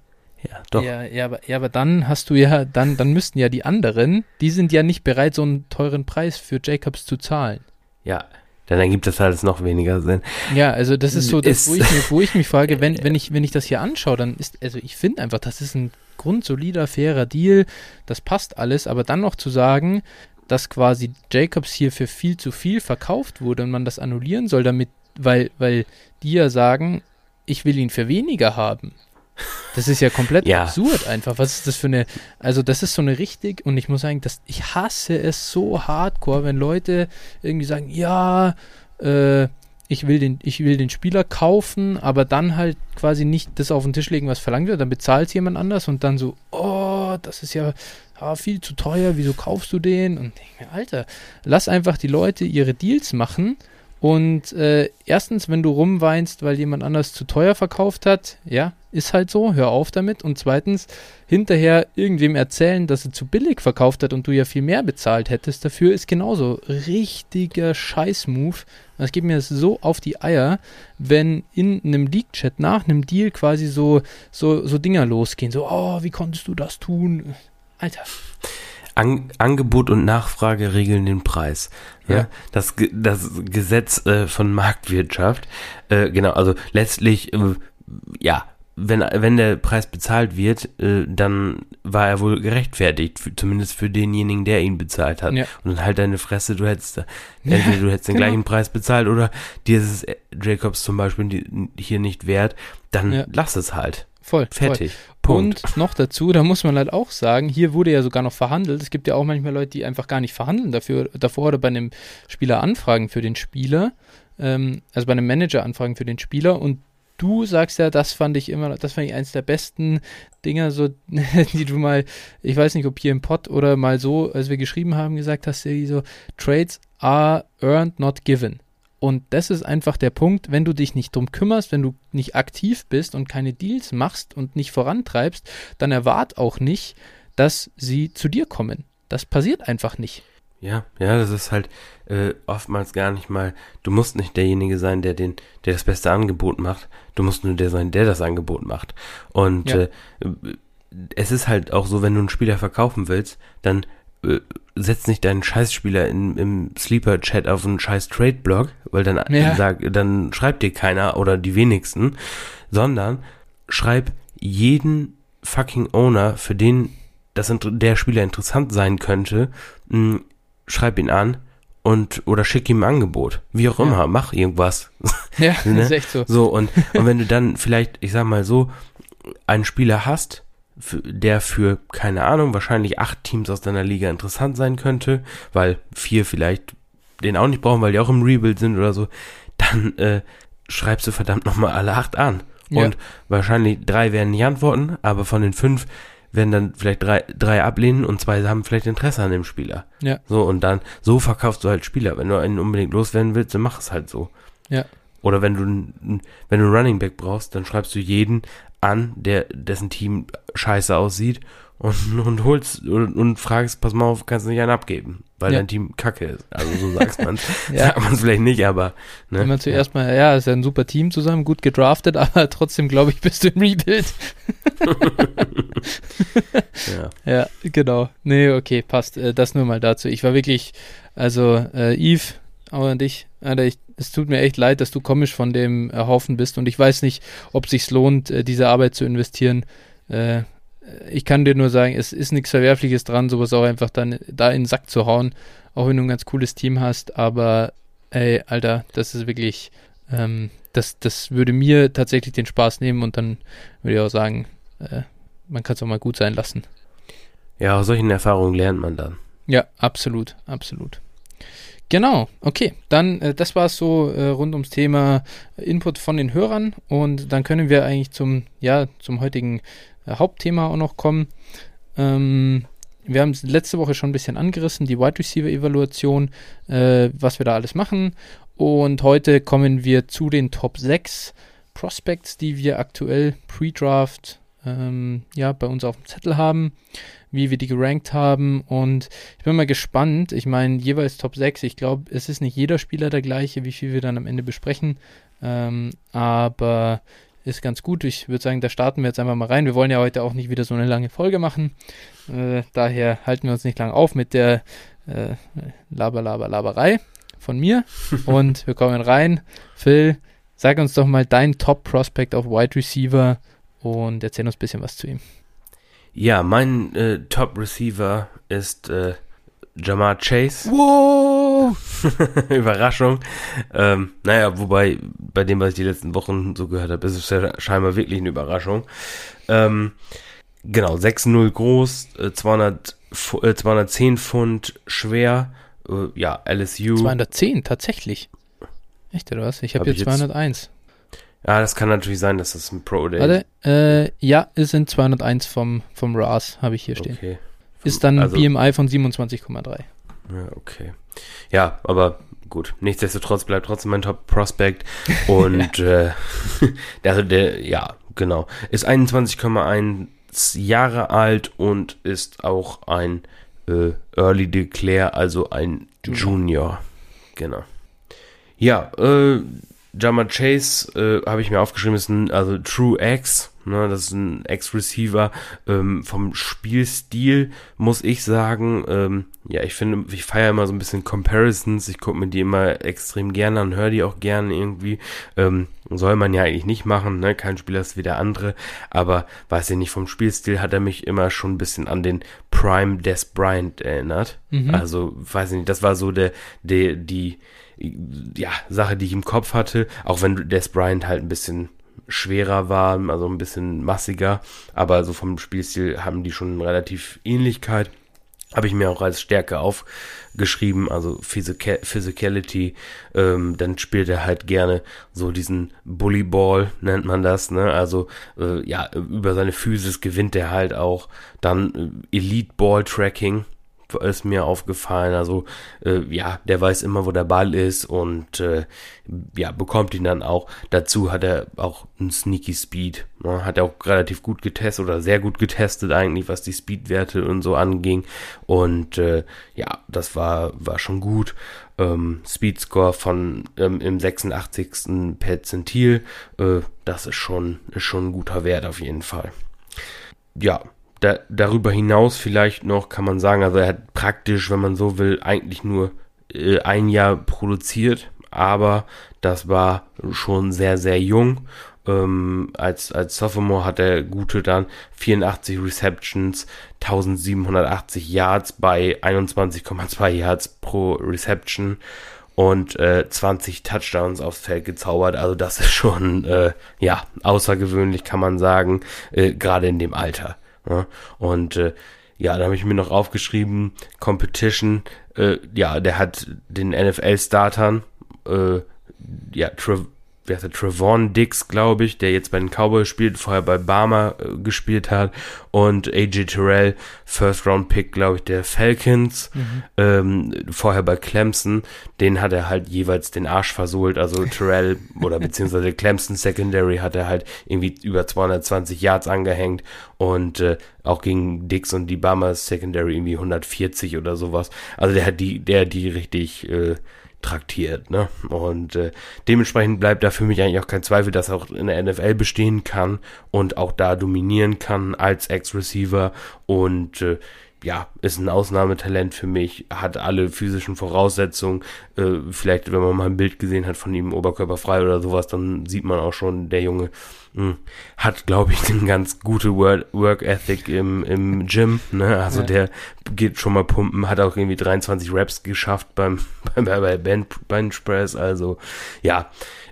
Ja, doch. Ja, ja, aber, ja, aber dann hast du ja, dann, dann müssten ja die anderen, die sind ja nicht bereit, so einen teuren Preis für Jacobs zu zahlen. Ja, dann ergibt das alles noch weniger Sinn. Ja, also das ist so, das, wo, ich mich, wo ich mich frage, wenn, wenn, ich, wenn ich das hier anschaue, dann ist, also ich finde einfach, das ist ein grundsolider, fairer Deal, das passt alles, aber dann noch zu sagen, dass quasi Jacobs hier für viel zu viel verkauft wurde und man das annullieren soll, damit, weil, weil die ja sagen, ich will ihn für weniger haben. Das ist ja komplett ja. absurd einfach. Was ist das für eine. Also, das ist so eine richtig. Und ich muss sagen, dass ich hasse es so hardcore, wenn Leute irgendwie sagen: Ja, äh, ich will, den, ich will den Spieler kaufen, aber dann halt quasi nicht das auf den Tisch legen, was verlangt wird. Dann bezahlt es jemand anders und dann so: Oh, das ist ja, ja viel zu teuer. Wieso kaufst du den? Und ich mir, Alter, lass einfach die Leute ihre Deals machen und äh, erstens, wenn du rumweinst, weil jemand anders zu teuer verkauft hat, ja, ist halt so, hör auf damit. Und zweitens, hinterher irgendwem erzählen, dass er zu billig verkauft hat und du ja viel mehr bezahlt hättest dafür, ist genauso richtiger Scheißmove. Das geht mir so auf die Eier, wenn in einem League-Chat nach einem Deal quasi so, so, so Dinger losgehen. So, oh, wie konntest du das tun? Alter. An Angebot und Nachfrage regeln den Preis. Ja, ja. Das, das Gesetz äh, von Marktwirtschaft. Äh, genau, also letztlich, äh, ja, wenn, wenn der Preis bezahlt wird, äh, dann war er wohl gerechtfertigt, für, zumindest für denjenigen, der ihn bezahlt hat. Ja. Und dann halt deine Fresse, du hättest, entweder du hättest den genau. gleichen Preis bezahlt oder dir ist es Jacobs zum Beispiel hier nicht wert, dann lass es halt. Voll. Fertig. Voll. Punkt. Und noch dazu, da muss man halt auch sagen, hier wurde ja sogar noch verhandelt. Es gibt ja auch manchmal Leute, die einfach gar nicht verhandeln dafür, davor oder bei einem Spieler anfragen für den Spieler, ähm, also bei einem Manager anfragen für den Spieler und du sagst ja, das fand ich immer, das fand ich eins der besten Dinger, so, die du mal, ich weiß nicht, ob hier im Pod oder mal so, als wir geschrieben haben, gesagt hast, so Trades are earned, not given. Und das ist einfach der Punkt, wenn du dich nicht drum kümmerst, wenn du nicht aktiv bist und keine Deals machst und nicht vorantreibst, dann erwart auch nicht, dass sie zu dir kommen. Das passiert einfach nicht. Ja, ja, das ist halt äh, oftmals gar nicht mal, du musst nicht derjenige sein, der den, der das beste Angebot macht, du musst nur der sein, der das Angebot macht. Und ja. äh, es ist halt auch so, wenn du einen Spieler verkaufen willst, dann äh, setz nicht deinen Scheißspieler in, im Sleeper-Chat auf einen scheiß Trade-Blog, weil dann, ja. sag, dann schreibt dir keiner oder die wenigsten, sondern schreib jeden fucking Owner, für den das der Spieler interessant sein könnte, mh, schreib ihn an und oder schick ihm ein Angebot. Wie auch immer, ja. mach irgendwas. Ja, ne? ist echt so. So, und, und wenn du dann vielleicht, ich sag mal so, einen Spieler hast, der für, keine Ahnung, wahrscheinlich acht Teams aus deiner Liga interessant sein könnte, weil vier vielleicht den auch nicht brauchen, weil die auch im Rebuild sind oder so, dann äh, schreibst du verdammt nochmal alle acht an. Ja. Und wahrscheinlich drei werden nicht antworten, aber von den fünf werden dann vielleicht drei, drei ablehnen und zwei haben vielleicht Interesse an dem Spieler. Ja. So, und dann, so verkaufst du halt Spieler. Wenn du einen unbedingt loswerden willst, dann mach es halt so. Ja. Oder wenn du, wenn du einen Running Back brauchst, dann schreibst du jeden an, der, dessen Team scheiße aussieht und, und holst und, und fragst, pass mal auf, kannst du nicht einen abgeben, weil ja. dein Team kacke ist. Also so sagst man ja. Sagt man es vielleicht nicht, aber. Ne? Wenn man zuerst ja. mal, ja, ist ja ein super Team zusammen, gut gedraftet, aber trotzdem glaube ich, bist du im Rebuild. ja. ja, genau. Nee, okay, passt. Äh, das nur mal dazu. Ich war wirklich, also äh, Eve, auch an dich, Alter, ich, es tut mir echt leid, dass du komisch von dem erhoffen bist und ich weiß nicht, ob sich's lohnt, äh, diese Arbeit zu investieren. Äh, ich kann dir nur sagen, es ist nichts Verwerfliches dran, sowas auch einfach dann da in den Sack zu hauen, auch wenn du ein ganz cooles Team hast, aber ey, Alter, das ist wirklich, ähm, das, das würde mir tatsächlich den Spaß nehmen und dann würde ich auch sagen, äh, man kann es auch mal gut sein lassen. Ja, aus solchen Erfahrungen lernt man dann. Ja, absolut, absolut. Genau, okay. Dann, äh, das war es so äh, rund ums Thema Input von den Hörern und dann können wir eigentlich zum, ja, zum heutigen äh, Hauptthema auch noch kommen. Ähm, wir haben es letzte Woche schon ein bisschen angerissen, die Wide Receiver Evaluation, äh, was wir da alles machen. Und heute kommen wir zu den Top 6 Prospects, die wir aktuell Pre-Draft ähm, ja, bei uns auf dem Zettel haben wie wir die gerankt haben. Und ich bin mal gespannt. Ich meine, jeweils Top 6. Ich glaube, es ist nicht jeder Spieler der gleiche, wie viel wir dann am Ende besprechen. Ähm, aber ist ganz gut. Ich würde sagen, da starten wir jetzt einfach mal rein. Wir wollen ja heute auch nicht wieder so eine lange Folge machen. Äh, daher halten wir uns nicht lang auf mit der äh, Laber, Laber, Laberei von mir. Und wir kommen rein. Phil, sag uns doch mal dein Top-Prospect auf Wide Receiver und erzähl uns ein bisschen was zu ihm. Ja, mein äh, Top-Receiver ist äh, Jamar Chase. Wow! Überraschung. Ähm, naja, wobei bei dem, was ich die letzten Wochen so gehört habe, ist es ja scheinbar wirklich eine Überraschung. Ähm, genau, 6-0 groß, äh, 200, äh, 210 Pfund schwer. Äh, ja, LSU. 210, tatsächlich. Echt, oder was? Ich habe hab hier 201. Jetzt, ja, das kann natürlich sein, dass das ein Pro Day Warte, äh, ja, es sind 201 vom, vom RAS, habe ich hier stehen. Okay. Ist dann also, BMI von 27,3. Ja, okay. Ja, aber gut. Nichtsdestotrotz bleibt trotzdem mein Top Prospect. Und äh, also der, ja, genau. Ist 21,1 Jahre alt und ist auch ein äh, Early Declare, also ein Junior. Junior. Genau. Ja, äh, Jama Chase äh, habe ich mir aufgeschrieben, ist ein also True X, ne, das ist ein X-Receiver. Ähm, vom Spielstil muss ich sagen, ähm, ja, ich finde, ich feiere immer so ein bisschen Comparisons, ich gucke mir die immer extrem gerne an, höre die auch gerne irgendwie. Ähm, soll man ja eigentlich nicht machen, ne? Kein Spieler ist wie der andere, aber weiß ich nicht, vom Spielstil hat er mich immer schon ein bisschen an den Prime Des Bryant erinnert. Mhm. Also, weiß ich nicht, das war so der, der, die, ja, Sache, die ich im Kopf hatte, auch wenn Des Bryant halt ein bisschen schwerer war, also ein bisschen massiger, aber so vom Spielstil haben die schon relativ Ähnlichkeit. Habe ich mir auch als Stärke aufgeschrieben, also Physica Physicality. Ähm, dann spielt er halt gerne so diesen Bully Ball, nennt man das, ne? Also äh, ja, über seine Physis gewinnt er halt auch. Dann äh, Elite Ball Tracking, ist mir aufgefallen. Also äh, ja, der weiß immer, wo der Ball ist und äh, ja, bekommt ihn dann auch. Dazu hat er auch einen Sneaky Speed. Ne? Hat er auch relativ gut getestet oder sehr gut getestet eigentlich, was die Speedwerte und so anging. Und äh, ja, das war, war schon gut. Ähm, Speedscore von ähm, im 86. Perzentil. Äh, das ist schon, ist schon ein guter Wert auf jeden Fall. Ja, da, darüber hinaus vielleicht noch kann man sagen, also er hat praktisch, wenn man so will, eigentlich nur äh, ein Jahr produziert, aber das war schon sehr, sehr jung. Ähm, als, als Sophomore hat er gute dann 84 Receptions, 1780 Yards bei 21,2 Yards pro Reception und äh, 20 Touchdowns aufs Feld gezaubert. Also das ist schon äh, ja außergewöhnlich, kann man sagen, äh, gerade in dem Alter. Ja? Und äh, ja, da habe ich mir noch aufgeschrieben, Competition, äh, ja, der hat den NFL-Startern, äh, ja, Tra wie heißt der, Trevon Dix, glaube ich, der jetzt bei den Cowboys spielt, vorher bei Barmer äh, gespielt hat und AJ Terrell, First Round Pick, glaube ich, der Falcons, mhm. ähm, vorher bei Clemson, den hat er halt jeweils den Arsch versohlt, also Terrell oder beziehungsweise Clemson Secondary hat er halt irgendwie über 220 Yards angehängt und äh, auch gegen Dix und die Barmer Secondary irgendwie 140 oder sowas. Also der hat die, der hat die richtig äh, traktiert. Ne? Und äh, dementsprechend bleibt da für mich eigentlich auch kein Zweifel, dass er auch in der NFL bestehen kann und auch da dominieren kann als Ex-Receiver und äh, ja, ist ein Ausnahmetalent für mich, hat alle physischen Voraussetzungen. Äh, vielleicht, wenn man mal ein Bild gesehen hat von ihm oberkörperfrei oder sowas, dann sieht man auch schon, der Junge hat, glaube ich, eine ganz gute Work, Work Ethic im, im Gym. Ne? Also ja. der geht schon mal pumpen, hat auch irgendwie 23 Raps geschafft beim, beim bei Bench Press. Also ja,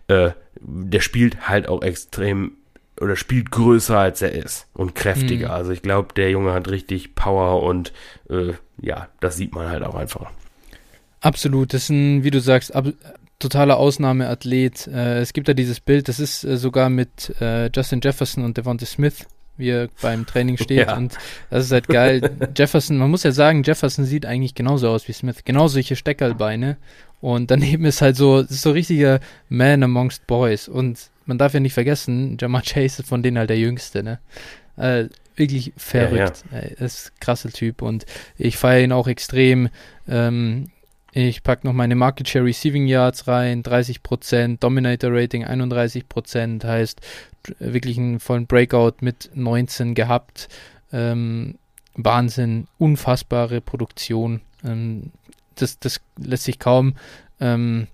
äh, der spielt halt auch extrem oder spielt größer als er ist und kräftiger. Mhm. Also ich glaube, der Junge hat richtig Power und äh, ja, das sieht man halt auch einfach. Absolut, das ist ein, wie du sagst, ab, totaler Ausnahmeathlet. Äh, es gibt da dieses Bild, das ist äh, sogar mit äh, Justin Jefferson und Devonta Smith, wie er beim Training steht. Ja. Und das ist halt geil. Jefferson, man muss ja sagen, Jefferson sieht eigentlich genauso aus wie Smith. Genau solche Steckerlbeine. Und daneben ist halt so, ist so richtiger Man amongst Boys. Und man darf ja nicht vergessen, Jamar Chase ist von denen halt der Jüngste, ne? Äh, wirklich verrückt. Ja, ja. Er ist ein krasser Typ und ich feiere ihn auch extrem. Ähm, ich packe noch meine Market Share Receiving Yards rein, 30%, Dominator Rating 31%, heißt wirklich einen vollen Breakout mit 19 gehabt. Ähm, Wahnsinn, unfassbare Produktion. Ähm, das, das lässt sich kaum ähm,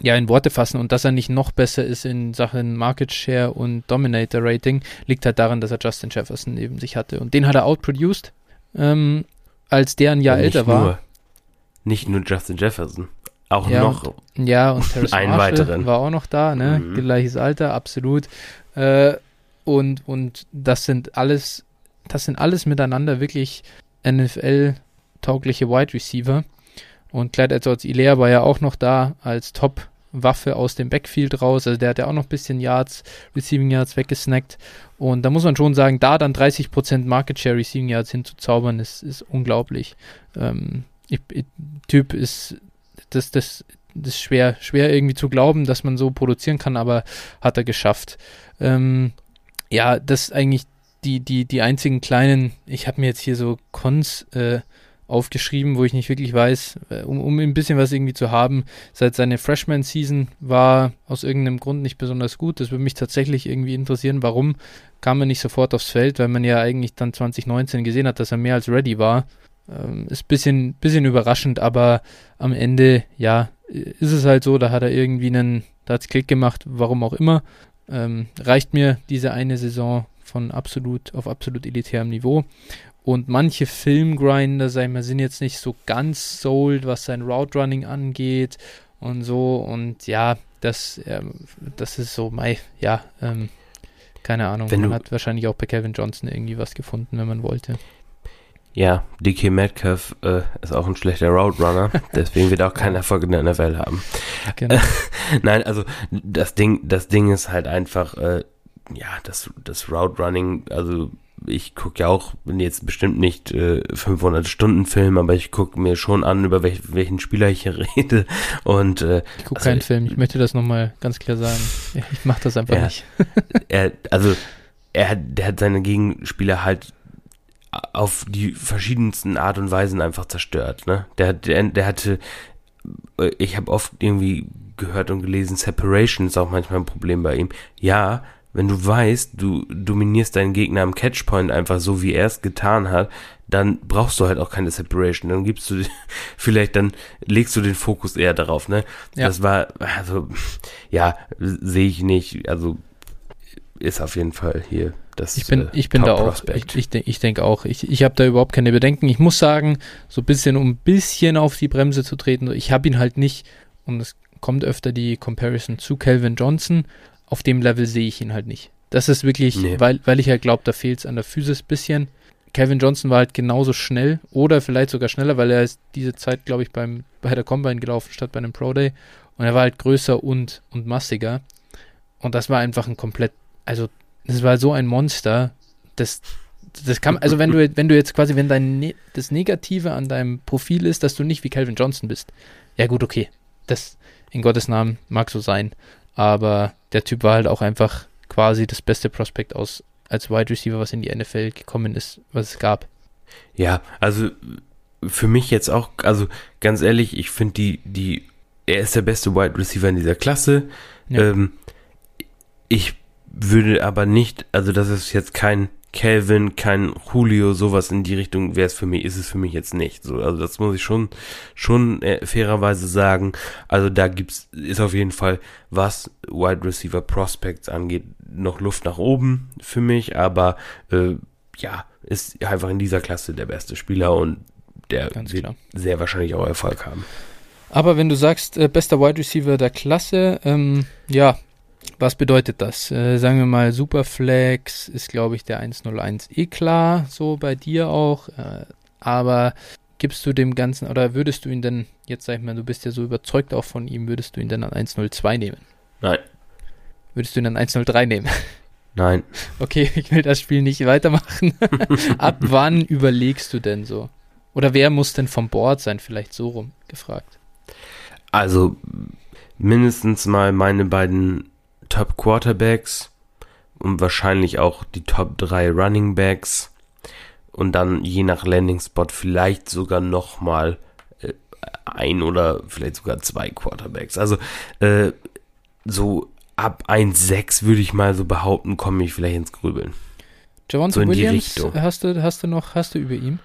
ja, in Worte fassen und dass er nicht noch besser ist in Sachen Market Share und Dominator Rating, liegt halt daran, dass er Justin Jefferson neben sich hatte. Und den hat er outproduced, ähm, als der ein Jahr ja, älter war. Nicht nur Justin Jefferson, auch ja, noch und, ja, und Terrence einen Marshall weiteren. war auch noch da, ne? Mhm. Gleiches Alter, absolut. Äh, und, und das sind alles, das sind alles miteinander wirklich NFL-taugliche Wide Receiver. Und Clyde Edwards Ilea war ja auch noch da als Top-Waffe aus dem Backfield raus. Also der hat ja auch noch ein bisschen Yards, Receiving Yards weggesnackt. Und da muss man schon sagen, da dann 30% Market Share Receiving Yards hinzuzaubern, ist, ist unglaublich. Ähm, ich, Typ ist, das, das, das ist schwer, schwer irgendwie zu glauben, dass man so produzieren kann, aber hat er geschafft. Ähm, ja, das eigentlich die, die, die einzigen kleinen, ich habe mir jetzt hier so Cons äh, aufgeschrieben, wo ich nicht wirklich weiß, äh, um, um ein bisschen was irgendwie zu haben. Seit seiner Freshman-Season war aus irgendeinem Grund nicht besonders gut. Das würde mich tatsächlich irgendwie interessieren, warum kam er nicht sofort aufs Feld, weil man ja eigentlich dann 2019 gesehen hat, dass er mehr als ready war. Ähm, ist ein bisschen, bisschen überraschend, aber am Ende, ja, ist es halt so, da hat er irgendwie einen, da hat es Klick gemacht, warum auch immer. Ähm, reicht mir diese eine Saison von absolut auf absolut elitärem Niveau. Und manche Filmgrinder, sag ich mal, sind jetzt nicht so ganz sold, was sein Route Running angeht und so. Und ja, das, ähm, das ist so, mei, ja, ähm, keine Ahnung. Man hat wahrscheinlich auch bei Kevin Johnson irgendwie was gefunden, wenn man wollte. Ja, DK Metcalf äh, ist auch ein schlechter Route Runner, deswegen wird er auch keinen Erfolg in der NFL haben. Genau. Nein, also das Ding, das Ding ist halt einfach, äh, ja, das, das Route Running, also ich gucke ja auch, bin jetzt bestimmt nicht äh, 500 Stunden Film, aber ich gucke mir schon an, über welch, welchen Spieler ich hier rede. Und äh, ich gucke also, keinen Film. Ich möchte das nochmal ganz klar sagen. Ich mache das einfach er, nicht. er, also er hat, der hat seine Gegenspieler halt auf die verschiedensten Art und Weisen einfach zerstört. Ne? Der, der, der hatte, ich habe oft irgendwie gehört und gelesen, Separation ist auch manchmal ein Problem bei ihm. Ja, wenn du weißt, du dominierst deinen Gegner am Catchpoint einfach so, wie er es getan hat, dann brauchst du halt auch keine Separation. Dann gibst du vielleicht, dann legst du den Fokus eher darauf, ne? Ja. Das war, also, ja, sehe ich nicht. Also, ist auf jeden Fall hier das Ich bin, äh, ich bin da auch, ich, ich, ich denke auch, ich, ich habe da überhaupt keine Bedenken. Ich muss sagen, so ein bisschen, um ein bisschen auf die Bremse zu treten, ich habe ihn halt nicht, und es kommt öfter die Comparison zu Calvin Johnson, auf dem Level sehe ich ihn halt nicht. Das ist wirklich, nee. weil, weil ich halt glaube, da fehlt es an der Physis ein bisschen. Kevin Johnson war halt genauso schnell oder vielleicht sogar schneller, weil er ist diese Zeit, glaube ich, beim, bei der Combine gelaufen statt bei einem Pro Day. Und er war halt größer und, und massiger. Und das war einfach ein komplett, also das war so ein Monster, das, das kann, also wenn du, wenn du jetzt quasi, wenn dein, ne, das Negative an deinem Profil ist, dass du nicht wie Calvin Johnson bist, ja gut, okay, das in Gottes Namen mag so sein, aber der Typ war halt auch einfach quasi das beste Prospekt aus als Wide Receiver, was in die NFL gekommen ist, was es gab. Ja, also für mich jetzt auch, also ganz ehrlich, ich finde die, die, er ist der beste Wide Receiver in dieser Klasse. Ja. Ähm, ich würde aber nicht, also das ist jetzt kein Calvin, kein Julio, sowas in die Richtung wäre es für mich, ist es für mich jetzt nicht. So, also das muss ich schon, schon äh, fairerweise sagen. Also da gibt's, ist auf jeden Fall, was Wide Receiver Prospects angeht, noch Luft nach oben für mich, aber äh, ja, ist einfach in dieser Klasse der beste Spieler und der Ganz wird klar. sehr wahrscheinlich auch Erfolg haben. Aber wenn du sagst, äh, bester Wide Receiver der Klasse, ähm, ja, was bedeutet das? Äh, sagen wir mal, Superflex ist, glaube ich, der 101 eh klar, so bei dir auch. Äh, aber gibst du dem Ganzen, oder würdest du ihn denn, jetzt sag ich mal, du bist ja so überzeugt auch von ihm, würdest du ihn dann an 102 nehmen? Nein. Würdest du ihn an 103 nehmen? Nein. Okay, ich will das Spiel nicht weitermachen. Ab wann überlegst du denn so? Oder wer muss denn vom Board sein? Vielleicht so rum gefragt. Also mindestens mal meine beiden Top Quarterbacks und wahrscheinlich auch die Top 3 Running Backs und dann je nach Landing Spot vielleicht sogar nochmal äh, ein oder vielleicht sogar zwei Quarterbacks. Also äh, so ab 1,6 würde ich mal so behaupten, komme ich vielleicht ins Grübeln. Javonte so in Williams, die Richtung. Hast du, hast du noch, hast du über ihm?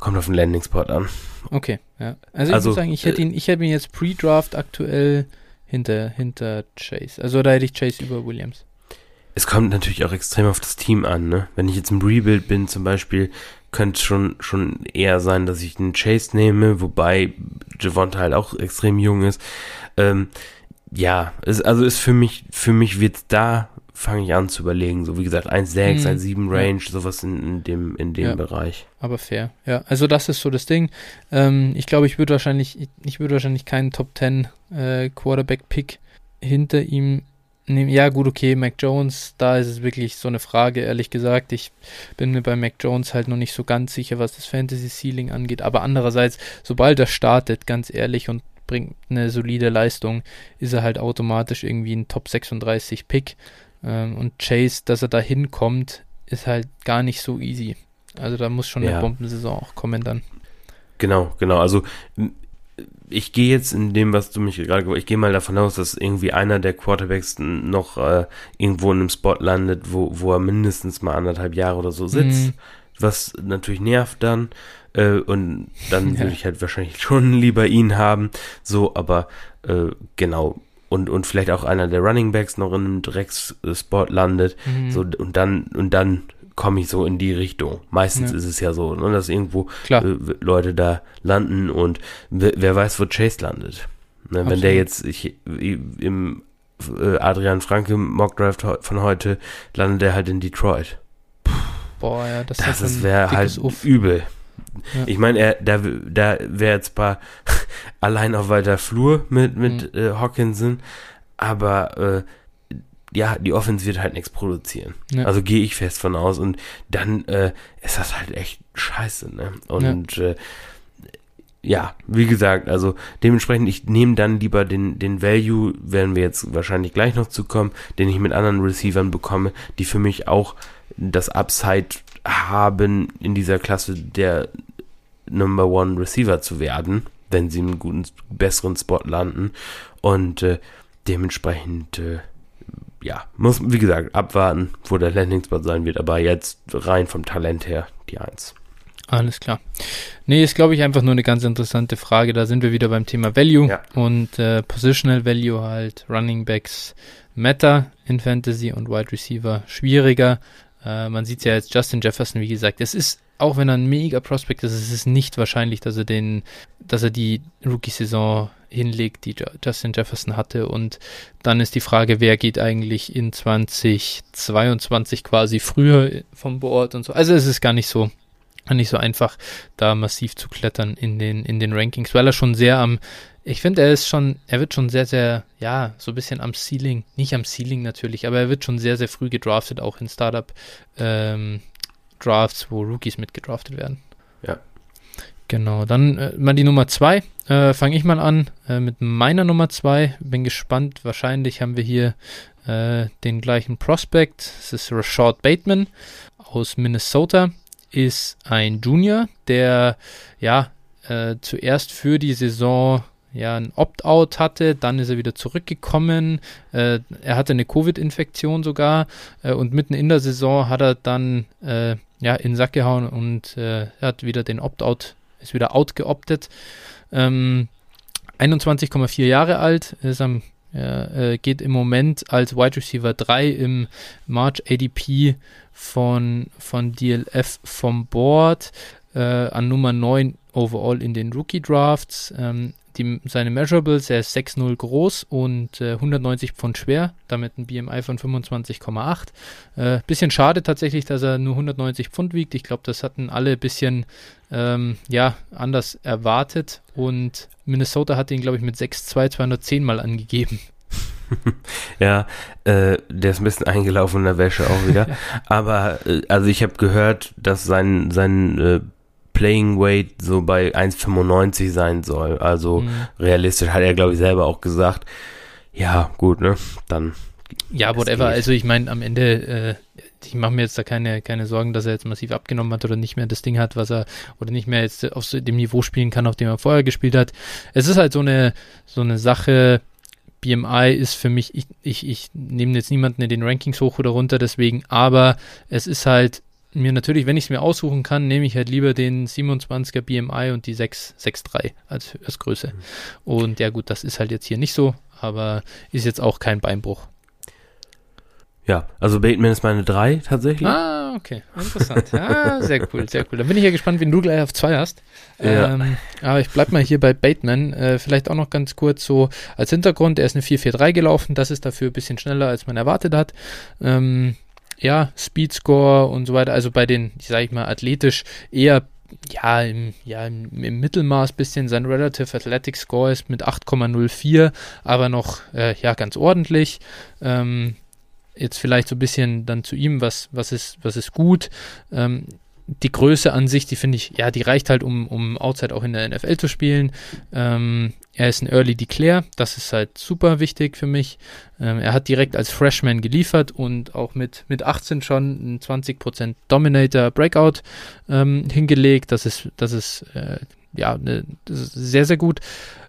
Kommt auf den Landing Spot an. Okay, ja. Also ich also, würde sagen, ich hätte ihn, ich hätte ihn jetzt Pre-Draft aktuell hinter, hinter Chase. Also da hätte ich Chase über Williams. Es kommt natürlich auch extrem auf das Team an, ne? Wenn ich jetzt im Rebuild bin zum Beispiel, könnte es schon, schon eher sein, dass ich den Chase nehme, wobei Javonte halt auch extrem jung ist. Ähm, ja, es, also ist für mich, für mich wird da fange ich an zu überlegen. So wie gesagt, 1,6, hm, 1,7 Range, ja. sowas in, in, dem, in dem ja, Bereich. Aber fair, ja. Also das ist so das Ding. Ähm, ich glaube, ich würde wahrscheinlich, ich, ich würde wahrscheinlich keinen Top 10 äh, Quarterback-Pick hinter ihm nehmen. Ja, gut, okay, Mac Jones, da ist es wirklich so eine Frage, ehrlich gesagt. Ich bin mir bei Mac Jones halt noch nicht so ganz sicher, was das Fantasy-Ceiling angeht. Aber andererseits, sobald er startet, ganz ehrlich, und bringt eine solide Leistung, ist er halt automatisch irgendwie ein Top 36 Pick. Ähm, und Chase, dass er da hinkommt, ist halt gar nicht so easy. Also da muss schon ja. eine Bombensaison auch kommen dann. Genau, genau. Also ich gehe jetzt in dem, was du mich gerade, ich gehe mal davon aus, dass irgendwie einer der Quarterbacks noch äh, irgendwo in einem Spot landet, wo, wo er mindestens mal anderthalb Jahre oder so sitzt, mhm. was natürlich nervt dann. Äh, und dann ja. würde ich halt wahrscheinlich schon lieber ihn haben. So, aber äh, genau, und, und vielleicht auch einer der Running Backs noch in einem Drecksspot landet. Mhm. So, und dann, und dann komme ich so in die Richtung. Meistens ja. ist es ja so, ne, dass irgendwo äh, Leute da landen und wer weiß, wo Chase landet. Ne, wenn der jetzt ich, im äh, Adrian Franke Mock Draft von heute landet er halt in Detroit. Boah, ja, das, das wäre halt Uff. übel. Ja. Ich meine, er, da, da wäre jetzt paar allein auf weiter Flur mit, mit mhm. äh, Hawkinson, aber äh, ja, die Offense wird halt nichts produzieren. Ja. Also gehe ich fest von aus und dann äh, ist das halt echt scheiße, ne? Und ja. Äh, ja, wie gesagt, also dementsprechend, ich nehme dann lieber den, den Value, werden wir jetzt wahrscheinlich gleich noch zukommen, den ich mit anderen Receivern bekomme, die für mich auch das Upside haben, in dieser Klasse der Number One Receiver zu werden, wenn sie einen guten, besseren Spot landen. Und äh, dementsprechend, äh, ja, muss, wie gesagt, abwarten, wo der Landing-Spot sein wird, aber jetzt rein vom Talent her die Eins. Alles klar. Nee, ist, glaube ich, einfach nur eine ganz interessante Frage. Da sind wir wieder beim Thema Value ja. und äh, Positional Value halt. Running Backs Matter in Fantasy und Wide Receiver schwieriger. Äh, man sieht ja jetzt Justin Jefferson, wie gesagt, es ist, auch wenn er ein mega Prospect ist, es ist nicht wahrscheinlich, dass er den, dass er die Rookie-Saison hinlegt, die Justin Jefferson hatte. Und dann ist die Frage, wer geht eigentlich in 2022 quasi früher vom Board und so. Also es ist gar nicht so nicht so einfach, da massiv zu klettern in den, in den Rankings, weil er schon sehr am, ich finde, er ist schon, er wird schon sehr, sehr, ja, so ein bisschen am Ceiling, nicht am Ceiling natürlich, aber er wird schon sehr, sehr früh gedraftet, auch in Startup ähm, Drafts, wo Rookies mitgedraftet werden. Ja. Genau, dann äh, mal die Nummer zwei. Äh, Fange ich mal an äh, mit meiner Nummer zwei. Bin gespannt. Wahrscheinlich haben wir hier äh, den gleichen Prospect. Es ist Rashad Bateman aus Minnesota ist ein Junior, der ja äh, zuerst für die Saison ja ein Opt-out hatte, dann ist er wieder zurückgekommen. Äh, er hatte eine Covid-Infektion sogar äh, und mitten in der Saison hat er dann äh, ja in den Sack gehauen und äh, hat wieder den Opt-out, ist wieder outgeoptet. Ähm, 21,4 Jahre alt, ist am äh, geht im Moment als Wide Receiver 3 im March ADP von, von DLF vom Board äh, an Nummer 9 overall in den Rookie Drafts. Ähm, die, seine Measurables, er ist 6,0 groß und äh, 190 Pfund schwer, damit ein BMI von 25,8. Äh, bisschen schade tatsächlich, dass er nur 190 Pfund wiegt. Ich glaube, das hatten alle ein bisschen ähm, ja, anders erwartet und Minnesota hat ihn, glaube ich, mit 6,2 210 mal angegeben. ja, äh, der ist ein bisschen eingelaufen in der Wäsche auch wieder. Aber äh, also ich habe gehört, dass sein, sein äh, Playing Weight so bei 1,95 sein soll. Also mhm. realistisch hat er, glaube ich, selber auch gesagt. Ja, gut, ne? Dann. Ja, whatever. Also ich meine, am Ende, äh, ich mache mir jetzt da keine, keine Sorgen, dass er jetzt massiv abgenommen hat oder nicht mehr das Ding hat, was er, oder nicht mehr jetzt auf dem Niveau spielen kann, auf dem er vorher gespielt hat. Es ist halt so eine, so eine Sache, BMI ist für mich, ich, ich, ich nehme jetzt niemanden in den Rankings hoch oder runter, deswegen, aber es ist halt mir natürlich, wenn ich es mir aussuchen kann, nehme ich halt lieber den 27er BMI und die 6,3 als, als Größe. Mhm. Und ja gut, das ist halt jetzt hier nicht so, aber ist jetzt auch kein Beinbruch. Ja, also Bateman ist meine 3 tatsächlich. Ah, okay. Interessant. Ja, sehr cool, sehr cool. Dann bin ich ja gespannt, wen du gleich auf 2 hast. Ja. Ähm, aber ich bleib mal hier bei Bateman. Äh, vielleicht auch noch ganz kurz so als Hintergrund. Er ist eine 4-4-3 gelaufen. Das ist dafür ein bisschen schneller, als man erwartet hat. Ähm, ja, Speedscore und so weiter. Also bei den, ich sage ich mal, athletisch eher ja, im, ja, im, im, Mittelmaß bisschen. Sein Relative Athletic Score ist mit 8,04, aber noch äh, ja ganz ordentlich. Ähm, jetzt vielleicht so ein bisschen dann zu ihm, was, was ist, was ist gut. Ähm, die Größe an sich, die finde ich, ja, die reicht halt, um, um Outside auch in der NFL zu spielen. Ähm, er ist ein Early Declare, das ist halt super wichtig für mich. Ähm, er hat direkt als Freshman geliefert und auch mit, mit 18 schon ein 20% Dominator Breakout ähm, hingelegt. Das ist, das ist, äh, ja, ne, das ist sehr, sehr gut.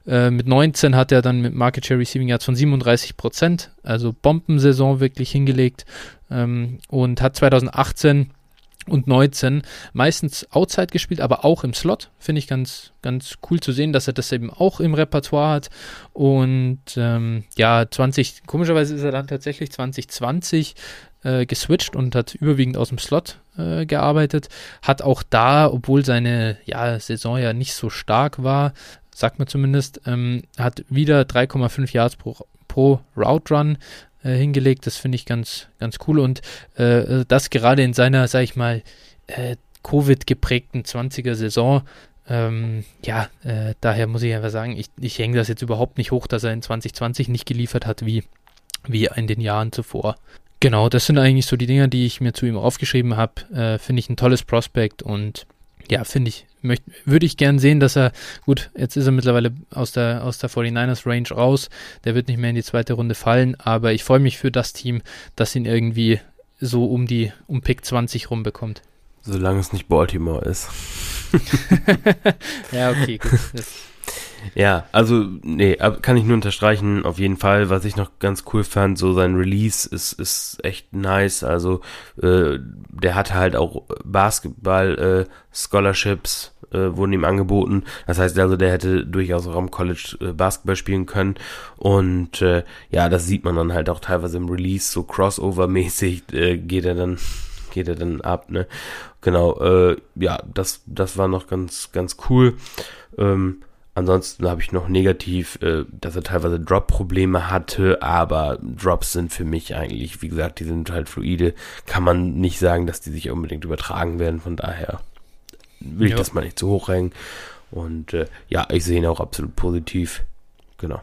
Äh, mit 19 hat er dann mit Market Share Receiving Yards von 37%, also Bombensaison wirklich hingelegt ähm, und hat 2018 und 19 meistens Outside gespielt, aber auch im Slot. Finde ich ganz, ganz cool zu sehen, dass er das eben auch im Repertoire hat. Und ähm, ja, 20, komischerweise ist er dann tatsächlich 2020 äh, geswitcht und hat überwiegend aus dem Slot äh, gearbeitet. Hat auch da, obwohl seine ja, Saison ja nicht so stark war, sagt man zumindest, ähm, hat wieder 3,5 Yards pro, pro Route Run äh, hingelegt. Das finde ich ganz, ganz cool und äh, das gerade in seiner, sag ich mal, äh, Covid-geprägten 20er Saison. Ähm, ja, äh, daher muss ich einfach sagen, ich, ich hänge das jetzt überhaupt nicht hoch, dass er in 2020 nicht geliefert hat wie wie in den Jahren zuvor. Genau, das sind eigentlich so die Dinge, die ich mir zu ihm aufgeschrieben habe. Äh, finde ich ein tolles Prospekt und ja, finde ich, möchte, würde ich gern sehen, dass er, gut, jetzt ist er mittlerweile aus der, aus der 49ers Range raus, der wird nicht mehr in die zweite Runde fallen, aber ich freue mich für das Team, dass ihn irgendwie so um die, um Pick 20 rumbekommt. Solange es nicht Baltimore ist. ja, okay, gut. Das ja, also, nee, kann ich nur unterstreichen, auf jeden Fall. Was ich noch ganz cool fand, so sein Release ist, ist echt nice. Also, äh, der hatte halt auch Basketball-Scholarships, äh, äh, wurden ihm angeboten. Das heißt also, der hätte durchaus auch am College äh, Basketball spielen können. Und äh, ja, das sieht man dann halt auch teilweise im Release, so Crossover-mäßig äh, geht er dann geht er dann ab, ne? Genau, äh, ja, das, das war noch ganz, ganz cool. Ähm, Ansonsten habe ich noch negativ, äh, dass er teilweise Drop-Probleme hatte, aber Drops sind für mich eigentlich, wie gesagt, die sind halt fluide. Kann man nicht sagen, dass die sich unbedingt übertragen werden. Von daher will ich ja. das mal nicht zu hoch hängen. Und äh, ja, ich sehe ihn auch absolut positiv. Genau.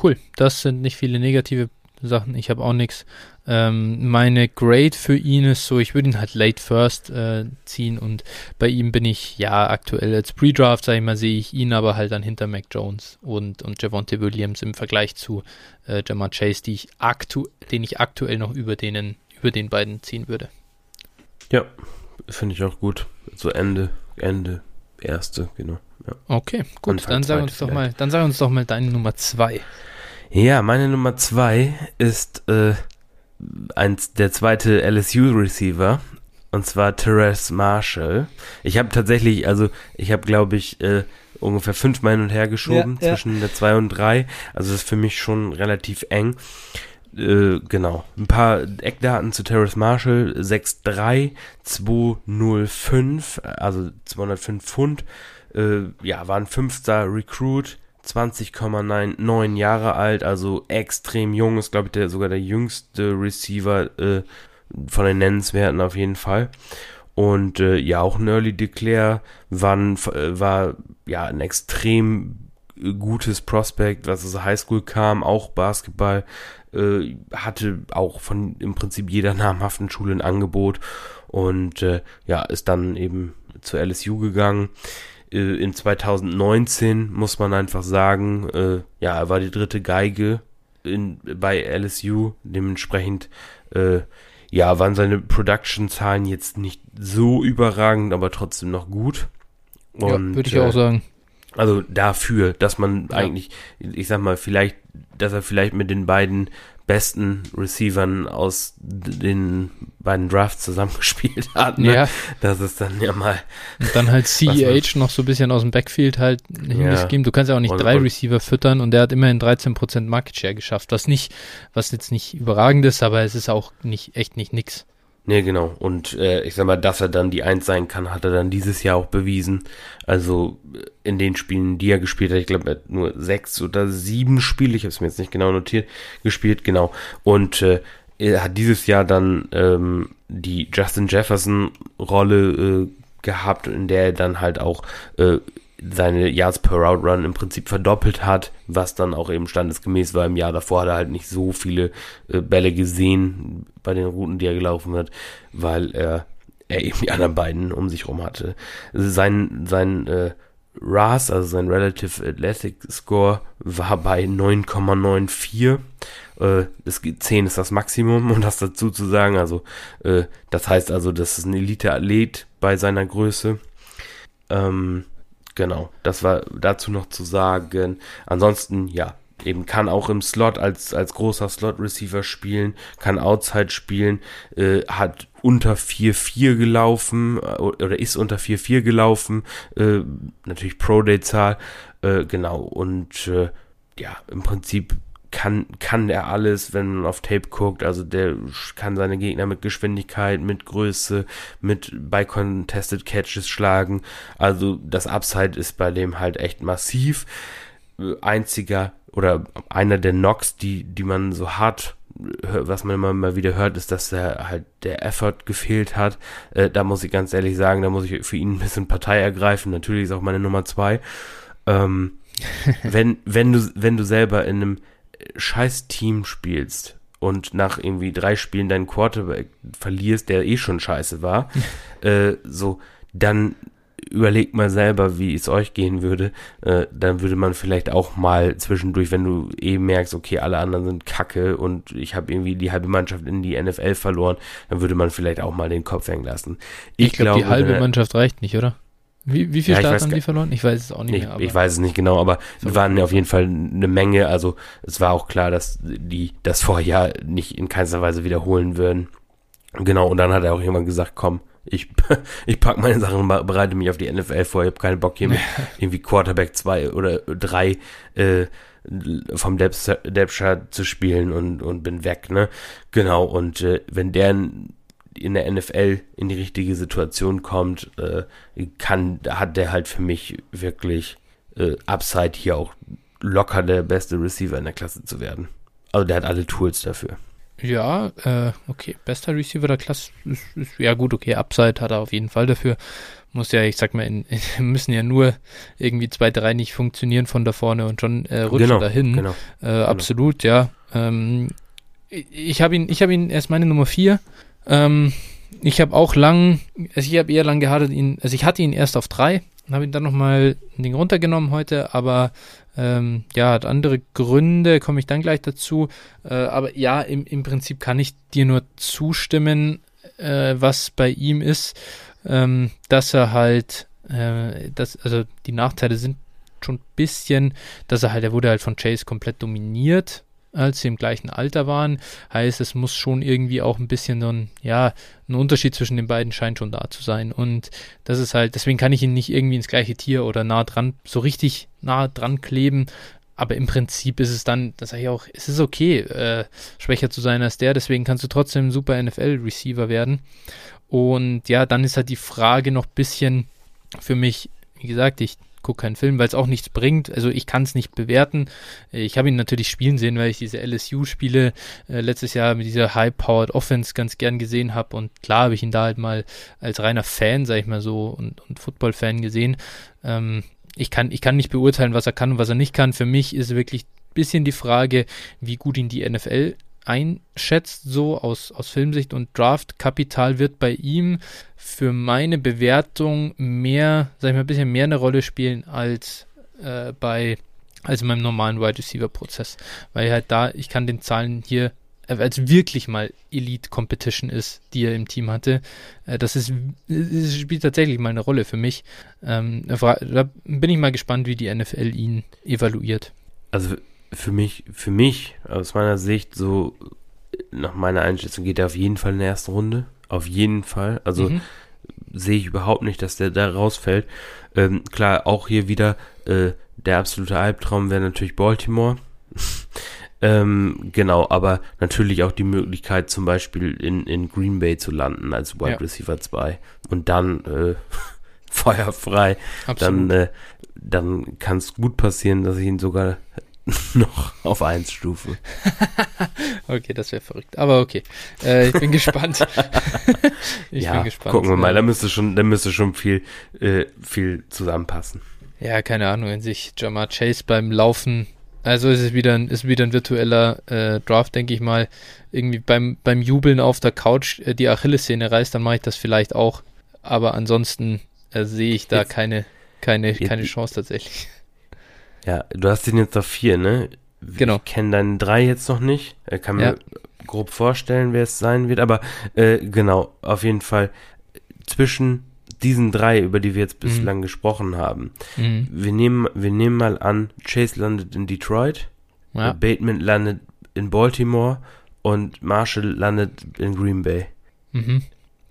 Cool. Das sind nicht viele negative Sachen. Ich habe auch nichts. Ähm, meine Grade für ihn ist so, ich würde ihn halt late first äh, ziehen und bei ihm bin ich, ja, aktuell als Pre-Draft, sage ich mal, sehe ich ihn aber halt dann hinter Mac Jones und, und Javonte Williams im Vergleich zu äh, Jamar Chase, die ich aktu den ich aktuell noch über, denen, über den beiden ziehen würde. Ja, finde ich auch gut. So Ende, Ende, erste, genau. Ja. Okay, gut, Anfang dann sag uns doch mal, dann sag uns doch mal deine Nummer zwei. Ja, meine Nummer zwei ist äh, eins, der zweite LSU-Receiver. Und zwar Therese Marshall. Ich habe tatsächlich, also ich habe, glaube ich, äh, ungefähr fünfmal hin und her geschoben ja, zwischen ja. der 2 und 3. Also das ist für mich schon relativ eng. Äh, genau. Ein paar Eckdaten zu Terrace Marshall. 6'3, 205, also 205 Pfund. Äh, ja, war ein fünfter Recruit. 20,9 Jahre alt, also extrem jung, ist glaube ich der, sogar der jüngste Receiver äh, von den Nennenswerten auf jeden Fall. Und äh, ja, auch ein Early Declare war, ein, äh, war ja ein extrem gutes Prospect, was aus der Highschool kam, auch Basketball, äh, hatte auch von im Prinzip jeder namhaften Schule ein Angebot und äh, ja, ist dann eben zur LSU gegangen. Äh, in 2019 muss man einfach sagen, äh, ja, er war die dritte Geige in, bei LSU. Dementsprechend, äh, ja, waren seine Production-Zahlen jetzt nicht so überragend, aber trotzdem noch gut. Und, ja, würde ich auch sagen. Also dafür, dass man ja. eigentlich, ich sag mal, vielleicht, dass er vielleicht mit den beiden besten Receivern aus den beiden Drafts zusammengespielt hat. Ne? Ja. Das ist dann ja mal. Und dann halt CEH noch so ein bisschen aus dem Backfield halt ja. Du kannst ja auch nicht und, drei Receiver füttern und der hat immerhin 13% Market Share geschafft, was nicht, was jetzt nicht überragend ist, aber es ist auch nicht, echt nicht nix. Nee, genau. Und äh, ich sag mal, dass er dann die Eins sein kann, hat er dann dieses Jahr auch bewiesen. Also äh, in den Spielen, die er gespielt hat, ich glaube, er hat nur sechs oder sieben Spiele, ich habe es mir jetzt nicht genau notiert, gespielt, genau. Und äh, er hat dieses Jahr dann ähm, die Justin Jefferson-Rolle äh, gehabt, in der er dann halt auch äh, seine Yards per Route Run im Prinzip verdoppelt hat, was dann auch eben standesgemäß war. Im Jahr davor hat er halt nicht so viele äh, Bälle gesehen bei den Routen, die er gelaufen hat, weil er, er eben die anderen beiden um sich rum hatte. Sein, sein äh, RAS, also sein Relative Athletic Score, war bei 9,94. Äh, 10 ist das Maximum, um das dazu zu sagen. Also, äh, das heißt also, das ist ein Elite-Athlet bei seiner Größe. Ähm, Genau, das war dazu noch zu sagen. Ansonsten, ja, eben kann auch im Slot als, als großer Slot-Receiver spielen, kann Outside spielen, äh, hat unter 4-4 gelaufen äh, oder ist unter 4-4 gelaufen, äh, natürlich Pro-Day-Zahl, äh, genau, und äh, ja, im Prinzip kann, kann er alles, wenn man auf Tape guckt. Also der kann seine Gegner mit Geschwindigkeit, mit Größe, mit bei Contested Catches schlagen. Also das Upside ist bei dem halt echt massiv. Einziger oder einer der Knocks, die, die man so hart was man immer mal wieder hört, ist, dass er halt der Effort gefehlt hat. Äh, da muss ich ganz ehrlich sagen, da muss ich für ihn ein bisschen Partei ergreifen. Natürlich ist auch meine Nummer zwei. Ähm, wenn, wenn du, wenn du selber in einem scheiß Team spielst und nach irgendwie drei Spielen deinen Quarterback verlierst, der eh schon scheiße war, äh, so, dann überlegt mal selber, wie es euch gehen würde. Äh, dann würde man vielleicht auch mal zwischendurch, wenn du eh merkst, okay, alle anderen sind kacke und ich habe irgendwie die halbe Mannschaft in die NFL verloren, dann würde man vielleicht auch mal den Kopf hängen lassen. Ich, ich glaube, die halbe Mannschaft reicht nicht, oder? Wie, wie viel ja, Start haben die verloren? Ich weiß es auch nicht ich, mehr. ich weiß es nicht genau, aber es waren auf jeden Fall eine Menge. Also es war auch klar, dass die das Vorjahr nicht in keinster Weise wiederholen würden. Genau, und dann hat er auch jemand gesagt, komm, ich, ich pack meine Sachen und bereite mich auf die NFL vor. Ich habe keinen Bock hier mit irgendwie Quarterback 2 oder 3 äh, vom Depth zu spielen und, und bin weg, ne? Genau, und äh, wenn der in der NFL in die richtige Situation kommt, äh, kann, hat der halt für mich wirklich äh, Upside hier auch locker der beste Receiver in der Klasse zu werden. Also der hat alle Tools dafür. Ja, äh, okay. Bester Receiver der Klasse ist, ist, ja gut, okay. Upside hat er auf jeden Fall dafür. Muss ja, ich sag mal, in, müssen ja nur irgendwie zwei, drei nicht funktionieren von da vorne und schon äh, rutschen genau, dahin. Genau, äh, genau. Absolut, ja. Ähm, ich habe ihn, ich habe ihn erst meine Nummer vier. Ähm, ich habe auch lang, also ich habe eher lang gehadet ihn, also ich hatte ihn erst auf drei, habe ihn dann nochmal ein Ding runtergenommen heute, aber ähm, ja, hat andere Gründe, komme ich dann gleich dazu. Äh, aber ja, im, im Prinzip kann ich dir nur zustimmen, äh, was bei ihm ist, ähm, dass er halt, äh, dass, also die Nachteile sind schon ein bisschen, dass er halt, er wurde halt von Chase komplett dominiert als sie im gleichen Alter waren. Heißt, es muss schon irgendwie auch ein bisschen so ein, ja, ein Unterschied zwischen den beiden scheint schon da zu sein. Und das ist halt, deswegen kann ich ihn nicht irgendwie ins gleiche Tier oder nah dran, so richtig nah dran kleben. Aber im Prinzip ist es dann, das sage ich auch, es ist okay, äh, schwächer zu sein als der, deswegen kannst du trotzdem ein super NFL-Receiver werden. Und ja, dann ist halt die Frage noch ein bisschen für mich, wie gesagt, ich gucke keinen Film, weil es auch nichts bringt. Also ich kann es nicht bewerten. Ich habe ihn natürlich spielen sehen, weil ich diese LSU-Spiele äh, letztes Jahr mit dieser High-Powered Offense ganz gern gesehen habe. Und klar habe ich ihn da halt mal als reiner Fan, sag ich mal so, und, und Football-Fan gesehen. Ähm, ich, kann, ich kann nicht beurteilen, was er kann und was er nicht kann. Für mich ist wirklich ein bisschen die Frage, wie gut ihn die NFL einschätzt, so aus, aus Filmsicht und Draftkapital wird bei ihm für meine Bewertung mehr, sag ich mal, ein bisschen mehr eine Rolle spielen als äh, bei als in meinem normalen Wide Receiver Prozess, weil halt da ich kann den Zahlen hier äh, als wirklich mal Elite Competition ist, die er im Team hatte, äh, das ist das spielt tatsächlich mal eine Rolle für mich. Ähm, da bin ich mal gespannt, wie die NFL ihn evaluiert. Also für mich, für mich, aus meiner Sicht, so nach meiner Einschätzung geht er auf jeden Fall in der ersten Runde. Auf jeden Fall. Also mhm. sehe ich überhaupt nicht, dass der da rausfällt. Ähm, klar, auch hier wieder äh, der absolute Albtraum wäre natürlich Baltimore. ähm, genau, aber natürlich auch die Möglichkeit, zum Beispiel in, in Green Bay zu landen als Wide ja. Receiver 2 und dann äh, feuerfrei. Absolut. Dann, äh, dann kann es gut passieren, dass ich ihn sogar noch auf 1 Stufe. okay, das wäre verrückt. Aber okay. Äh, ich bin gespannt. ich ja, bin gespannt. Gucken wir mal, da müsste schon, da müsste schon viel, äh, viel zusammenpassen. Ja, keine Ahnung, wenn sich Jamar Chase beim Laufen, also ist es wieder ein, ist wieder ein virtueller äh, Draft, denke ich mal, irgendwie beim, beim Jubeln auf der Couch äh, die Achillessehne reißt, dann mache ich das vielleicht auch. Aber ansonsten äh, sehe ich da jetzt, keine, keine, keine Chance tatsächlich. Ja, du hast den jetzt auf vier, ne? Genau. Ich kenne deinen drei jetzt noch nicht. Er kann mir ja. grob vorstellen, wer es sein wird, aber äh, genau, auf jeden Fall zwischen diesen drei, über die wir jetzt mhm. bislang mhm. gesprochen haben. Mhm. Wir, nehmen, wir nehmen mal an, Chase landet in Detroit, ja. Bateman landet in Baltimore und Marshall landet in Green Bay. Mhm.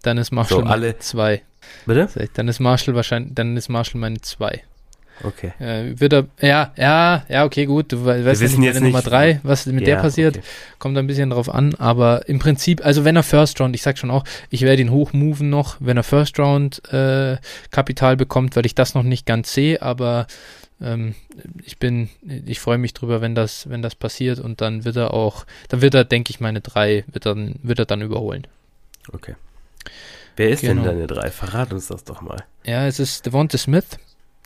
Dann ist Marshall so, alle zwei. Bitte? Dann ist Marshall wahrscheinlich, dann ist Marshall meine zwei. Okay. Äh, wird er, ja, ja, ja, okay, gut. Du weißt Wir ja jetzt Nummer drei, was mit ja, der passiert, okay. kommt ein bisschen drauf an. Aber im Prinzip, also wenn er First Round, ich sag schon auch, ich werde ihn hochmoven noch, wenn er First Round äh, Kapital bekommt, weil ich das noch nicht ganz sehe, aber ähm, ich bin, ich freue mich drüber, wenn das, wenn das passiert und dann wird er auch, dann wird er, denke ich, meine drei, wird er, wird er dann überholen. Okay. Wer ist genau. denn deine drei? Verrat uns das doch mal. Ja, es ist Devonta Smith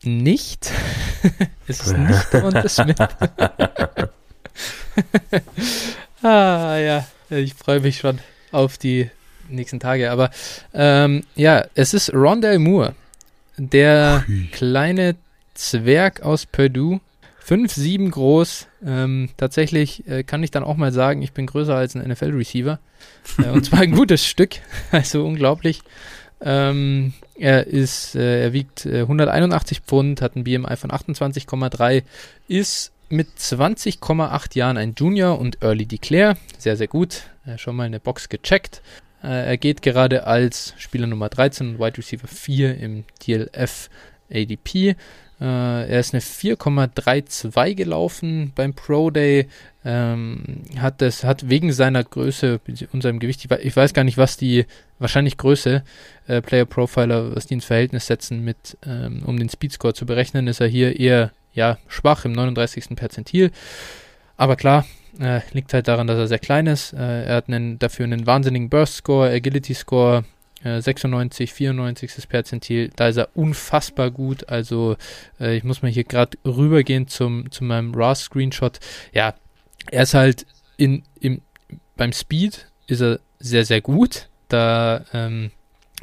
nicht. es ist nicht Devonta Smith. ah, ja. ich freue mich schon auf die nächsten Tage. Aber ähm, ja, es ist Rondell Moore, der Ui. kleine Zwerg aus Purdue. 5'7 groß. Ähm, tatsächlich äh, kann ich dann auch mal sagen, ich bin größer als ein NFL-Receiver. Äh, und zwar ein gutes Stück. Also unglaublich. Ähm, er ist, äh, er wiegt 181 Pfund, hat ein BMI von 28,3, ist mit 20,8 Jahren ein Junior und Early Declare. Sehr, sehr gut. Äh, schon mal eine Box gecheckt. Äh, er geht gerade als Spieler Nummer 13 und Wide Receiver 4 im DLF ADP. Äh, er ist eine 4,32 gelaufen beim Pro Day. Ähm, hat das, hat wegen seiner Größe und seinem Gewicht, ich weiß gar nicht, was die, wahrscheinlich Größe, äh, Player Profiler, was die ins Verhältnis setzen mit, ähm, um den Speedscore zu berechnen, ist er hier eher, ja, schwach im 39. Perzentil. Aber klar, äh, liegt halt daran, dass er sehr klein ist. Äh, er hat einen, dafür einen wahnsinnigen Burst Score, Agility Score, 96, 94. Perzentil. Da ist er unfassbar gut. Also äh, ich muss mal hier gerade rübergehen zum, zu meinem RAW-Screenshot. Ja, er ist halt in, im, beim Speed ist er sehr, sehr gut. Da ähm,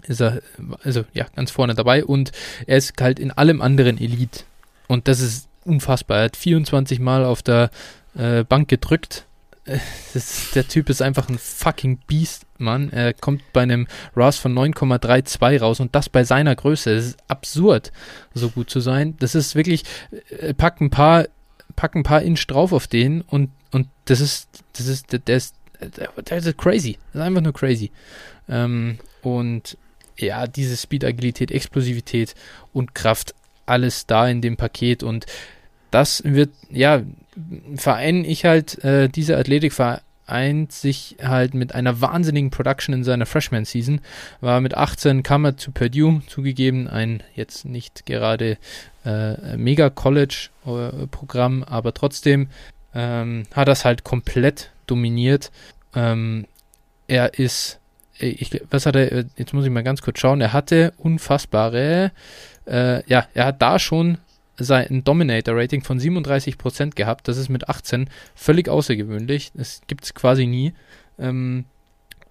ist er, also ja, ganz vorne dabei. Und er ist halt in allem anderen Elite. Und das ist unfassbar. Er hat 24 Mal auf der äh, Bank gedrückt. Äh, ist, der Typ ist einfach ein fucking Beast, Mann. Er kommt bei einem RAS von 9,32 raus und das bei seiner Größe. Das ist absurd, so gut zu sein. Das ist wirklich, äh, pack ein paar, pack ein paar Inch drauf auf den und, und das ist, das ist, der ist, der ist crazy. Das ist einfach nur crazy. Ähm, und ja, diese Speed, Agilität, Explosivität und Kraft, alles da in dem Paket und das wird, ja, vereine ich halt, äh, diese Athletik vereint sich halt mit einer wahnsinnigen Production in seiner Freshman-Season. War mit 18 kam er zu Purdue, zugegeben, ein jetzt nicht gerade äh, Mega-College-Programm, aber trotzdem ähm, hat das halt komplett dominiert. Ähm, er ist, ich, was hat er, jetzt muss ich mal ganz kurz schauen, er hatte unfassbare, äh, ja, er hat da schon ein Dominator-Rating von 37% gehabt. Das ist mit 18 völlig außergewöhnlich. Das gibt es quasi nie. Ähm,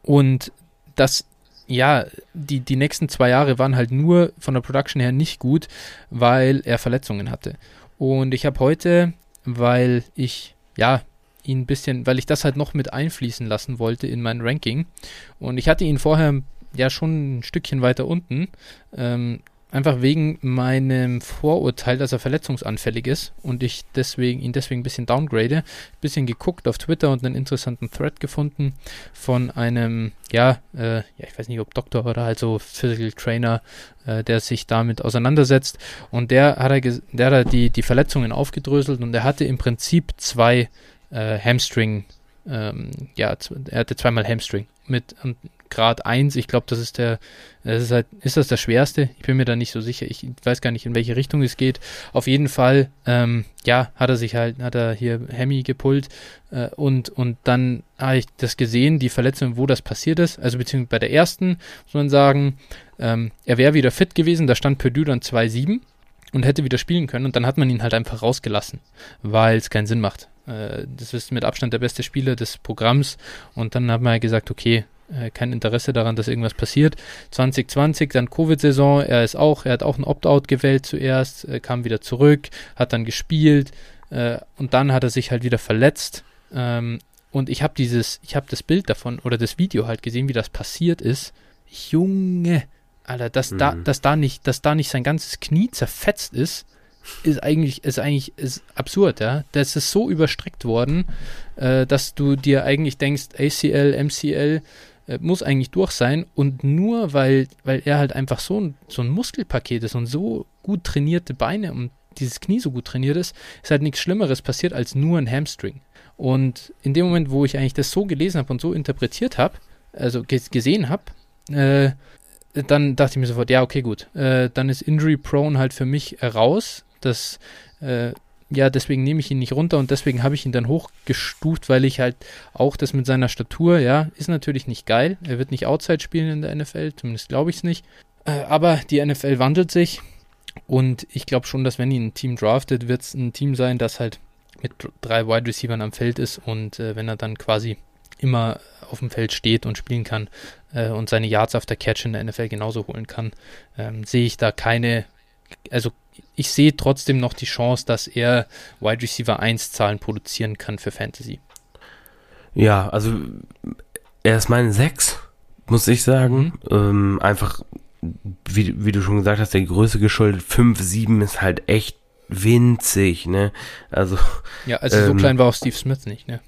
und das, ja, die, die nächsten zwei Jahre waren halt nur von der Production her nicht gut, weil er Verletzungen hatte. Und ich habe heute, weil ich, ja, ihn ein bisschen, weil ich das halt noch mit einfließen lassen wollte in mein Ranking. Und ich hatte ihn vorher ja schon ein Stückchen weiter unten. Ähm, Einfach wegen meinem Vorurteil, dass er verletzungsanfällig ist und ich deswegen ihn deswegen ein bisschen downgrade. Ein bisschen geguckt auf Twitter und einen interessanten Thread gefunden von einem, ja, äh, ja, ich weiß nicht, ob Doktor oder halt so Physical Trainer, äh, der sich damit auseinandersetzt. Und der hat er, der hat die, die Verletzungen aufgedröselt und er hatte im Prinzip zwei äh, Hamstring, ähm, ja, er hatte zweimal Hamstring mit Grad 1. Ich glaube, das ist der, das ist halt, ist das der schwerste? Ich bin mir da nicht so sicher. Ich weiß gar nicht, in welche Richtung es geht. Auf jeden Fall, ähm, ja, hat er sich halt, hat er hier Hemi gepult äh, und, und dann habe ich das gesehen, die Verletzung, wo das passiert ist. Also beziehungsweise bei der ersten, muss man sagen, ähm, er wäre wieder fit gewesen, da stand Purdue dann 2-7 und hätte wieder spielen können und dann hat man ihn halt einfach rausgelassen, weil es keinen Sinn macht. Äh, das ist mit Abstand der beste Spieler des Programms und dann hat man halt gesagt, okay, äh, kein Interesse daran, dass irgendwas passiert. 2020, dann Covid-Saison, er ist auch, er hat auch ein Opt-out gewählt zuerst, äh, kam wieder zurück, hat dann gespielt äh, und dann hat er sich halt wieder verletzt. Ähm, und ich habe dieses, ich habe das Bild davon oder das Video halt gesehen, wie das passiert ist. Junge, Alter, dass mhm. da, dass da nicht, dass da nicht sein ganzes Knie zerfetzt ist ist eigentlich, ist eigentlich ist absurd, ja. Das ist so überstreckt worden, äh, dass du dir eigentlich denkst, ACL, MCL muss eigentlich durch sein und nur weil, weil er halt einfach so ein, so ein Muskelpaket ist und so gut trainierte Beine und dieses Knie so gut trainiert ist, ist halt nichts Schlimmeres passiert als nur ein Hamstring. Und in dem Moment, wo ich eigentlich das so gelesen habe und so interpretiert habe, also gesehen habe, äh, dann dachte ich mir sofort, ja, okay, gut. Äh, dann ist Injury Prone halt für mich raus. Das, äh, ja, deswegen nehme ich ihn nicht runter und deswegen habe ich ihn dann hochgestuft, weil ich halt auch das mit seiner Statur, ja, ist natürlich nicht geil. Er wird nicht Outside spielen in der NFL, zumindest glaube ich es nicht. Äh, aber die NFL wandelt sich und ich glaube schon, dass wenn ihn ein Team draftet, wird es ein Team sein, das halt mit drei Wide Receivers am Feld ist und äh, wenn er dann quasi immer auf dem Feld steht und spielen kann äh, und seine Yards auf der Catch in der NFL genauso holen kann, ähm, sehe ich da keine, also ich sehe trotzdem noch die Chance, dass er Wide Receiver 1 Zahlen produzieren kann für Fantasy. Ja, also er ist meine 6, muss ich sagen. Mhm. Ähm, einfach, wie, wie du schon gesagt hast, der Größe geschuldet, 5, 7 ist halt echt winzig, ne? Also. Ja, also ähm, so klein war auch Steve Smith nicht, ne?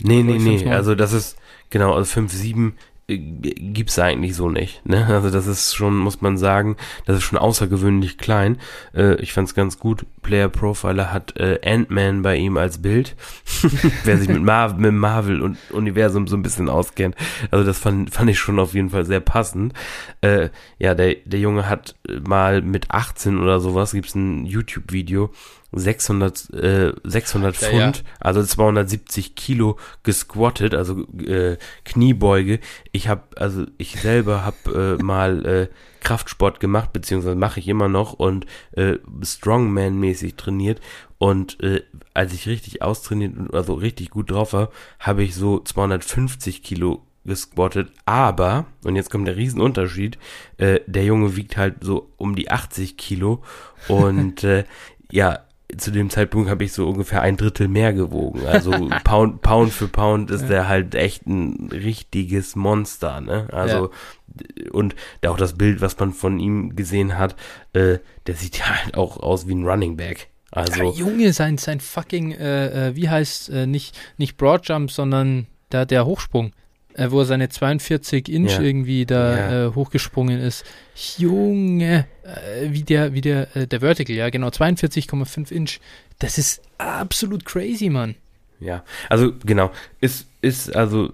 Nee, nee, nee. Also das ist, genau, also 5, 7 äh, gibt's eigentlich so nicht. Ne? Also das ist schon, muss man sagen, das ist schon außergewöhnlich klein. Äh, ich fand's ganz gut. Player Profiler hat äh, Ant-Man bei ihm als Bild. Wer sich mit, Mar mit Marvel und Universum so ein bisschen auskennt. Also das fand, fand ich schon auf jeden Fall sehr passend. Äh, ja, der, der Junge hat mal mit 18 oder sowas, gibt's ein YouTube-Video, 600, äh, 600 ja, Pfund, ja. also 270 Kilo gesquattet, also äh, Kniebeuge. Ich habe, also ich selber habe äh, mal äh, Kraftsport gemacht, beziehungsweise mache ich immer noch und äh, Strongman-mäßig trainiert. Und äh, als ich richtig austrainiert, also richtig gut drauf war, habe ich so 250 Kilo gesquattet, aber, und jetzt kommt der Riesenunterschied, äh, der Junge wiegt halt so um die 80 Kilo und äh, ja, zu dem Zeitpunkt habe ich so ungefähr ein Drittel mehr gewogen. Also Pound, Pound für Pound ist ja. der halt echt ein richtiges Monster, ne? Also ja. und auch das Bild, was man von ihm gesehen hat, äh, der sieht ja halt auch aus wie ein Running Back. Also ja, Junge, sein sein fucking äh, äh, wie heißt äh, nicht nicht Broadjump, sondern der der Hochsprung äh, wo er seine 42 Inch ja. irgendwie da ja. äh, hochgesprungen ist. Junge, äh, wie der, wie der, äh, der Vertical, ja, genau, 42,5 Inch. Das ist absolut crazy, Mann. Ja, also genau, ist, ist, also,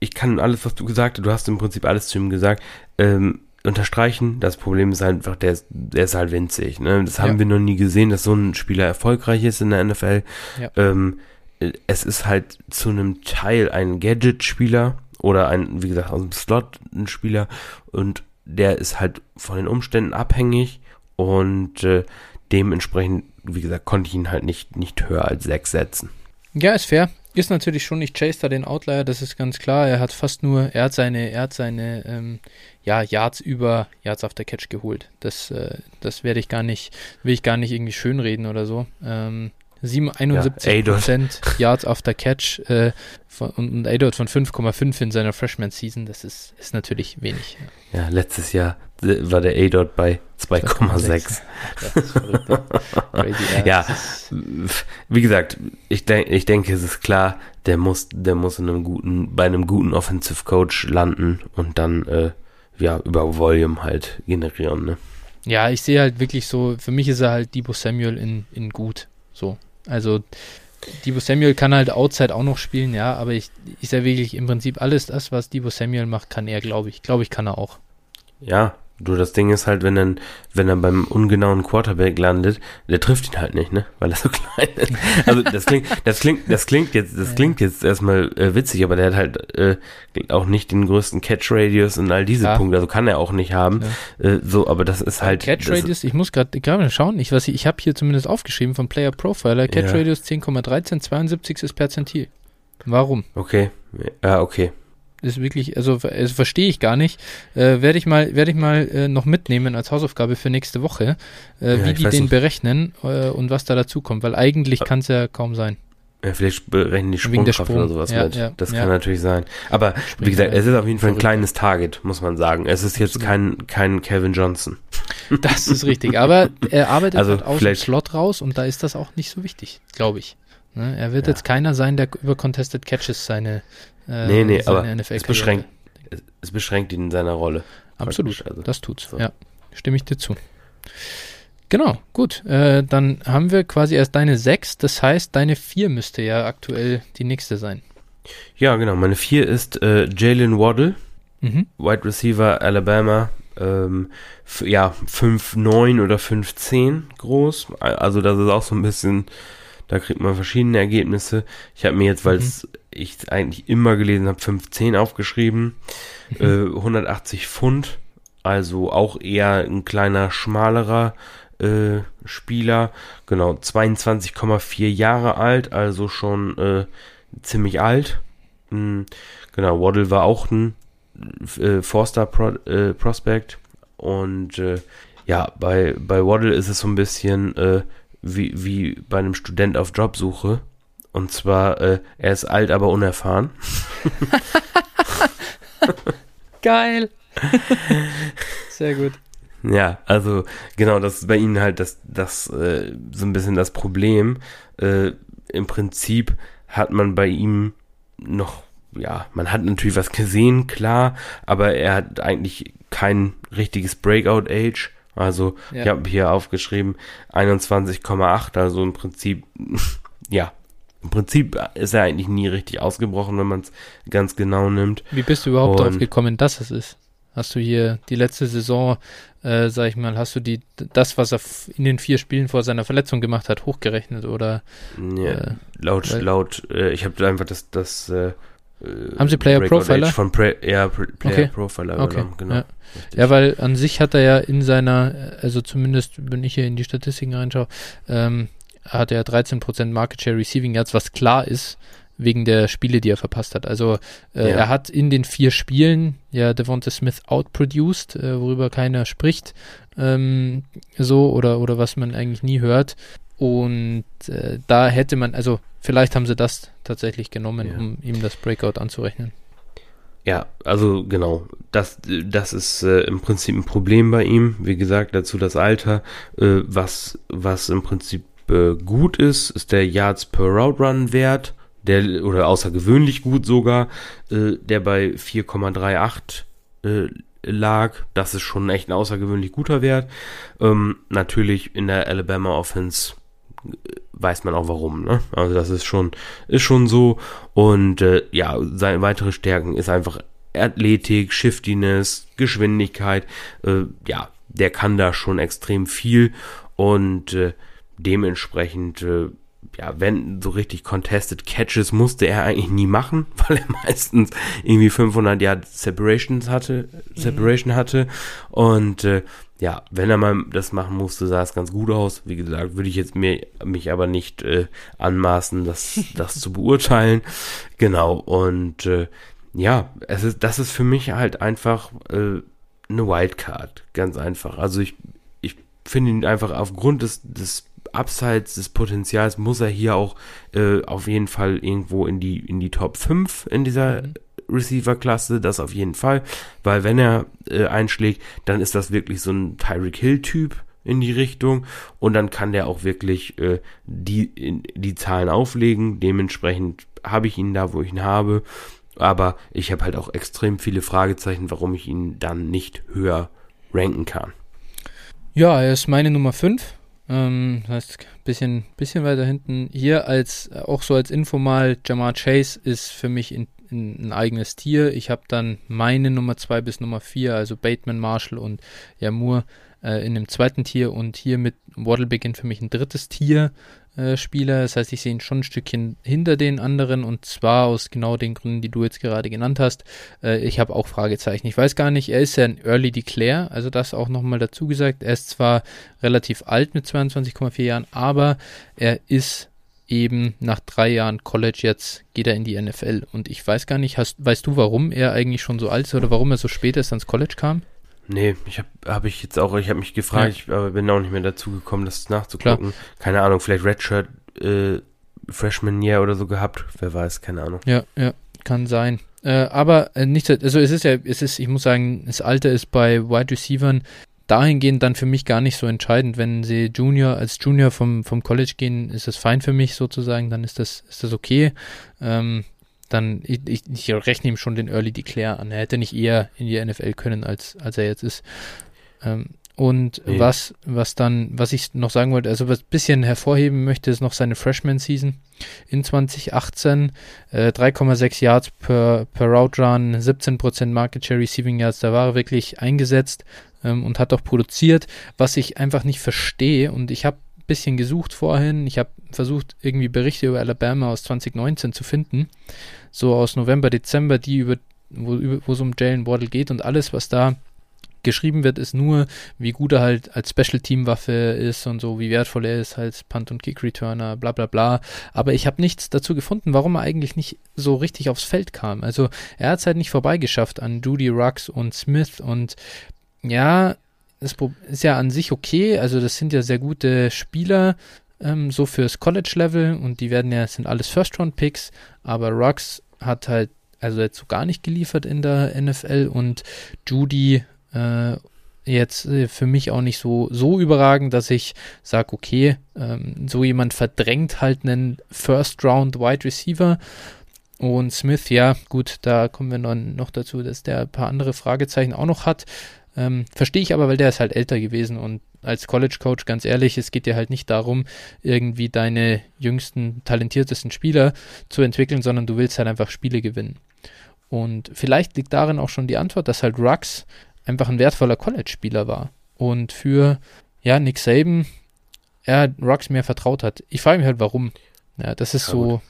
ich kann alles, was du gesagt hast, du hast im Prinzip alles zu ihm gesagt, ähm, unterstreichen. Das Problem ist halt einfach, der ist, der ist halt winzig. Ne? Das haben ja. wir noch nie gesehen, dass so ein Spieler erfolgreich ist in der NFL. Ja. Ähm, es ist halt zu einem Teil ein Gadget-Spieler, oder ein, wie gesagt, aus dem Slot ein Spieler und der ist halt von den Umständen abhängig und äh, dementsprechend, wie gesagt, konnte ich ihn halt nicht, nicht höher als 6 setzen. Ja, ist fair. Ist natürlich schon nicht Chase da den Outlier, das ist ganz klar. Er hat fast nur, er hat seine, er hat seine, ähm, ja, Yards über Yards auf der Catch geholt. Das, äh, das werde ich gar nicht, will ich gar nicht irgendwie schönreden oder so. Ähm, 71 Prozent ja, Yards after Catch äh, von, und ein A-Dot von 5,5 in seiner Freshman-Season, das ist, ist natürlich wenig. Ja. ja, letztes Jahr war der A-Dot bei 2,6. ja, wie gesagt, ich, denk, ich denke, es ist klar, der muss, der muss in einem guten, bei einem guten Offensive Coach landen und dann äh, ja über Volume halt generieren. Ne? Ja, ich sehe halt wirklich so, für mich ist er halt Debo Samuel in, in gut. So. Also Debo Samuel kann halt Outside auch noch spielen, ja, aber ich, ich sehe wirklich im Prinzip alles das, was Debo Samuel macht, kann er, glaube ich. Glaube ich, kann er auch. Ja, Du, das Ding ist halt, wenn dann, wenn er beim ungenauen Quarterback landet, der trifft ihn halt nicht, ne? Weil er so klein ist. Also das klingt, das klingt, das klingt jetzt, das klingt jetzt erstmal äh, witzig, aber der hat halt äh, auch nicht den größten Catch Radius und all diese ja. Punkte. Also kann er auch nicht haben. Ja. Äh, so, aber das ist halt. Catch Radius, ich muss gerade gerade schauen, ich weiß, ich habe hier zumindest aufgeschrieben vom Player Profiler. Catch ja. Radius 10,13, 72 ist Perzentil. Warum? Okay, ja, okay ist wirklich, also, also verstehe ich gar nicht. Äh, werde ich mal, werde ich mal äh, noch mitnehmen als Hausaufgabe für nächste Woche, äh, ja, wie die den nicht. berechnen äh, und was da dazu kommt, weil eigentlich kann es ja kaum sein. Ja, vielleicht berechnen die Sprungkraft Sprung. oder sowas ja, mit. Ja, das kann natürlich sein. Aber wie gesagt, es ist auf jeden Fall ein kleines Target, muss man sagen. Es ist jetzt kein, kein Kevin Johnson. Das ist richtig. Aber er arbeitet also halt aus dem Slot raus und da ist das auch nicht so wichtig, glaube ich. Ne? Er wird jetzt keiner sein, der über Contested Catches seine, äh, nee, nee, aber es beschränkt, es beschränkt ihn in seiner Rolle. Absolut, also. das tut's. So. Ja, stimme ich dir zu. Genau, gut. Äh, dann haben wir quasi erst deine 6, das heißt, deine 4 müsste ja aktuell die nächste sein. Ja, genau. Meine 4 ist äh, Jalen Waddle, mhm. Wide Receiver Alabama. Ähm, ja, 5,9 oder 5,10 groß. Also, das ist auch so ein bisschen da kriegt man verschiedene Ergebnisse. Ich habe mir jetzt, weil mhm. ich eigentlich immer gelesen habe, 510 aufgeschrieben. Mhm. Äh, 180 Pfund, also auch eher ein kleiner, schmalerer äh, Spieler. Genau, 22,4 Jahre alt, also schon äh, ziemlich alt. Mhm, genau, Waddle war auch ein äh, Four-Star-Prospect äh, und äh, ja, bei, bei Waddle ist es so ein bisschen äh, wie, wie bei einem Student auf Jobsuche. Und zwar, äh, er ist alt, aber unerfahren. Geil. Sehr gut. Ja, also genau, das ist bei ihnen halt das, das äh, so ein bisschen das Problem. Äh, Im Prinzip hat man bei ihm noch, ja, man hat natürlich was gesehen, klar, aber er hat eigentlich kein richtiges Breakout-Age. Also ja. ich habe hier aufgeschrieben 21,8, also im Prinzip, ja, im Prinzip ist er eigentlich nie richtig ausgebrochen, wenn man es ganz genau nimmt. Wie bist du überhaupt Und, darauf gekommen, dass es ist? Hast du hier die letzte Saison, äh, sag ich mal, hast du die das, was er in den vier Spielen vor seiner Verletzung gemacht hat, hochgerechnet oder? Ja, äh, laut, laut, äh, ich habe einfach das, das äh, haben Sie Player Profiler? Von Pre ja, Player okay. Profiler okay. Genommen, genau. Ja. ja. weil an sich hat er ja in seiner, also zumindest, wenn ich hier in die Statistiken reinschaue, ähm, hat er 13% Market Share Receiving Yards, was klar ist, wegen der Spiele, die er verpasst hat. Also äh, ja. er hat in den vier Spielen ja Devonta Smith outproduced, äh, worüber keiner spricht, ähm, so oder oder was man eigentlich nie hört. Und äh, da hätte man, also vielleicht haben sie das tatsächlich genommen, ja. um ihm das Breakout anzurechnen. Ja, also genau, das, das ist äh, im Prinzip ein Problem bei ihm. Wie gesagt, dazu das Alter, äh, was, was im Prinzip äh, gut ist, ist der Yards per Route Run Wert der oder außergewöhnlich gut sogar, äh, der bei 4,38 äh, lag. Das ist schon echt ein außergewöhnlich guter Wert. Ähm, natürlich in der Alabama Offense weiß man auch warum. Ne? Also das ist schon ist schon so und äh, ja seine weitere Stärken ist einfach Athletik, Shiftiness, Geschwindigkeit. Äh, ja, der kann da schon extrem viel und äh, dementsprechend äh, ja, wenn so richtig Contested Catches musste er eigentlich nie machen, weil er meistens irgendwie 500 Yard Separations hatte, Separation mhm. hatte und äh, ja, wenn er mal das machen musste, sah es ganz gut aus. Wie gesagt, würde ich jetzt mir, mich aber nicht äh, anmaßen, das, das zu beurteilen. Genau, und äh, ja, es ist, das ist für mich halt einfach äh, eine Wildcard, ganz einfach. Also ich, ich finde ihn einfach aufgrund des, des abseits des Potenzials muss er hier auch äh, auf jeden Fall irgendwo in die, in die Top 5 in dieser mhm. Receiver-Klasse, das auf jeden Fall, weil wenn er äh, einschlägt, dann ist das wirklich so ein Tyreek Hill-Typ in die Richtung und dann kann der auch wirklich äh, die, in, die Zahlen auflegen. Dementsprechend habe ich ihn da, wo ich ihn habe, aber ich habe halt auch extrem viele Fragezeichen, warum ich ihn dann nicht höher ranken kann. Ja, er ist meine Nummer 5. Ähm, das heißt, bisschen, bisschen weiter hinten. Hier als, auch so als Info mal, Jamar Chase ist für mich in, in, ein eigenes Tier. Ich habe dann meine Nummer 2 bis Nummer 4, also Bateman, Marshall und Moore äh, in dem zweiten Tier und hier mit Waddle beginnt für mich ein drittes Tier. Äh, Spieler. Das heißt, ich sehe ihn schon ein Stückchen hinter den anderen und zwar aus genau den Gründen, die du jetzt gerade genannt hast. Äh, ich habe auch Fragezeichen. Ich weiß gar nicht, er ist ja ein Early Declare, also das auch nochmal dazu gesagt. Er ist zwar relativ alt mit 22,4 Jahren, aber er ist eben nach drei Jahren College jetzt geht er in die NFL und ich weiß gar nicht, hast, weißt du, warum er eigentlich schon so alt ist oder warum er so spät erst ans College kam? Nee, ich habe hab ich jetzt auch, ich habe mich gefragt, ja. ich aber bin auch nicht mehr dazu gekommen, das nachzugucken. Klar. Keine Ahnung, vielleicht Redshirt äh, Freshman Year oder so gehabt, wer weiß, keine Ahnung. Ja, ja, kann sein. Äh, aber äh, nicht, also es ist ja, es ist, ich muss sagen, das Alter ist bei Wide Receivern dahingehend dann für mich gar nicht so entscheidend. Wenn sie Junior als Junior vom, vom College gehen, ist das fein für mich sozusagen, dann ist das, ist das okay. Ähm, dann, ich, ich, rechne ihm schon den Early Declare an. Er hätte nicht eher in die NFL können, als, als er jetzt ist. Ähm, und nee. was, was dann, was ich noch sagen wollte, also was ein bisschen hervorheben möchte, ist noch seine Freshman-Season in 2018. Äh, 3,6 Yards per, per Route Run, 17% Market Share Receiving Yards, da war er wirklich eingesetzt ähm, und hat auch produziert, was ich einfach nicht verstehe. Und ich habe ein bisschen gesucht vorhin, ich habe versucht, irgendwie Berichte über Alabama aus 2019 zu finden, so aus November, Dezember, die über, wo, es um Jalen Waddle geht und alles, was da geschrieben wird, ist nur, wie gut er halt als Special-Team-Waffe ist und so, wie wertvoll er ist als Punt- und Kick-Returner, bla bla bla. Aber ich habe nichts dazu gefunden, warum er eigentlich nicht so richtig aufs Feld kam. Also er hat es halt nicht vorbeigeschafft an Judy Rux und Smith und ja, das ist ja an sich okay. Also das sind ja sehr gute Spieler, ähm, so fürs College-Level und die werden ja, sind alles First-Round-Picks, aber Rux hat halt also jetzt so gar nicht geliefert in der NFL und Judy äh, jetzt äh, für mich auch nicht so, so überragend, dass ich sage, okay, ähm, so jemand verdrängt halt einen First-Round Wide Receiver. Und Smith, ja, gut, da kommen wir noch, noch dazu, dass der ein paar andere Fragezeichen auch noch hat. Ähm, Verstehe ich aber, weil der ist halt älter gewesen und als College Coach, ganz ehrlich, es geht dir halt nicht darum, irgendwie deine jüngsten, talentiertesten Spieler zu entwickeln, sondern du willst halt einfach Spiele gewinnen. Und vielleicht liegt darin auch schon die Antwort, dass halt Rux einfach ein wertvoller College-Spieler war. Und für, ja, Nick Saban, er Rux mehr vertraut hat. Ich frage mich halt, warum. Ja, das ist ja, so, gut.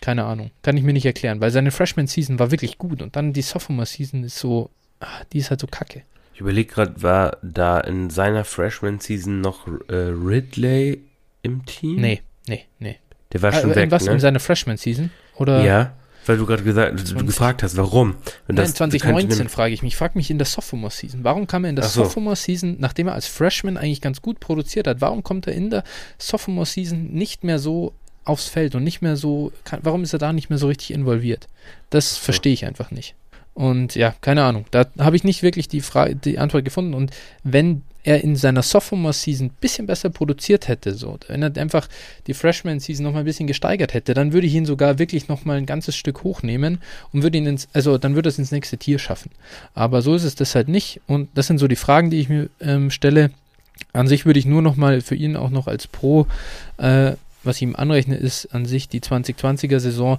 keine Ahnung. Kann ich mir nicht erklären, weil seine Freshman-Season war wirklich gut und dann die Sophomore-Season ist so, ach, die ist halt so kacke. Ich überlege gerade, war da in seiner Freshman-Season noch äh, Ridley im Team? Nee, nee, nee. Der war schon äh, weg, was, ne? in seiner Freshman-Season? Oder? Ja, weil du gerade gesagt, du, du gefragt hast, warum? Nein, das, 2019 frage ich mich. Ich frage mich in der Sophomore-Season. Warum kam er in der so. Sophomore-Season, nachdem er als Freshman eigentlich ganz gut produziert hat, warum kommt er in der Sophomore-Season nicht mehr so aufs Feld und nicht mehr so, kann, warum ist er da nicht mehr so richtig involviert? Das so. verstehe ich einfach nicht. Und ja, keine Ahnung. Da habe ich nicht wirklich die, Frage, die Antwort gefunden. Und wenn er in seiner Sophomore-Season ein bisschen besser produziert hätte, so, wenn er einfach die Freshman-Season nochmal ein bisschen gesteigert hätte, dann würde ich ihn sogar wirklich nochmal ein ganzes Stück hochnehmen und würde ihn ins, also dann würde es ins nächste Tier schaffen. Aber so ist es das halt nicht. Und das sind so die Fragen, die ich mir ähm, stelle. An sich würde ich nur nochmal für ihn auch noch als Pro, äh, was ich ihm anrechne, ist an sich die 2020er Saison.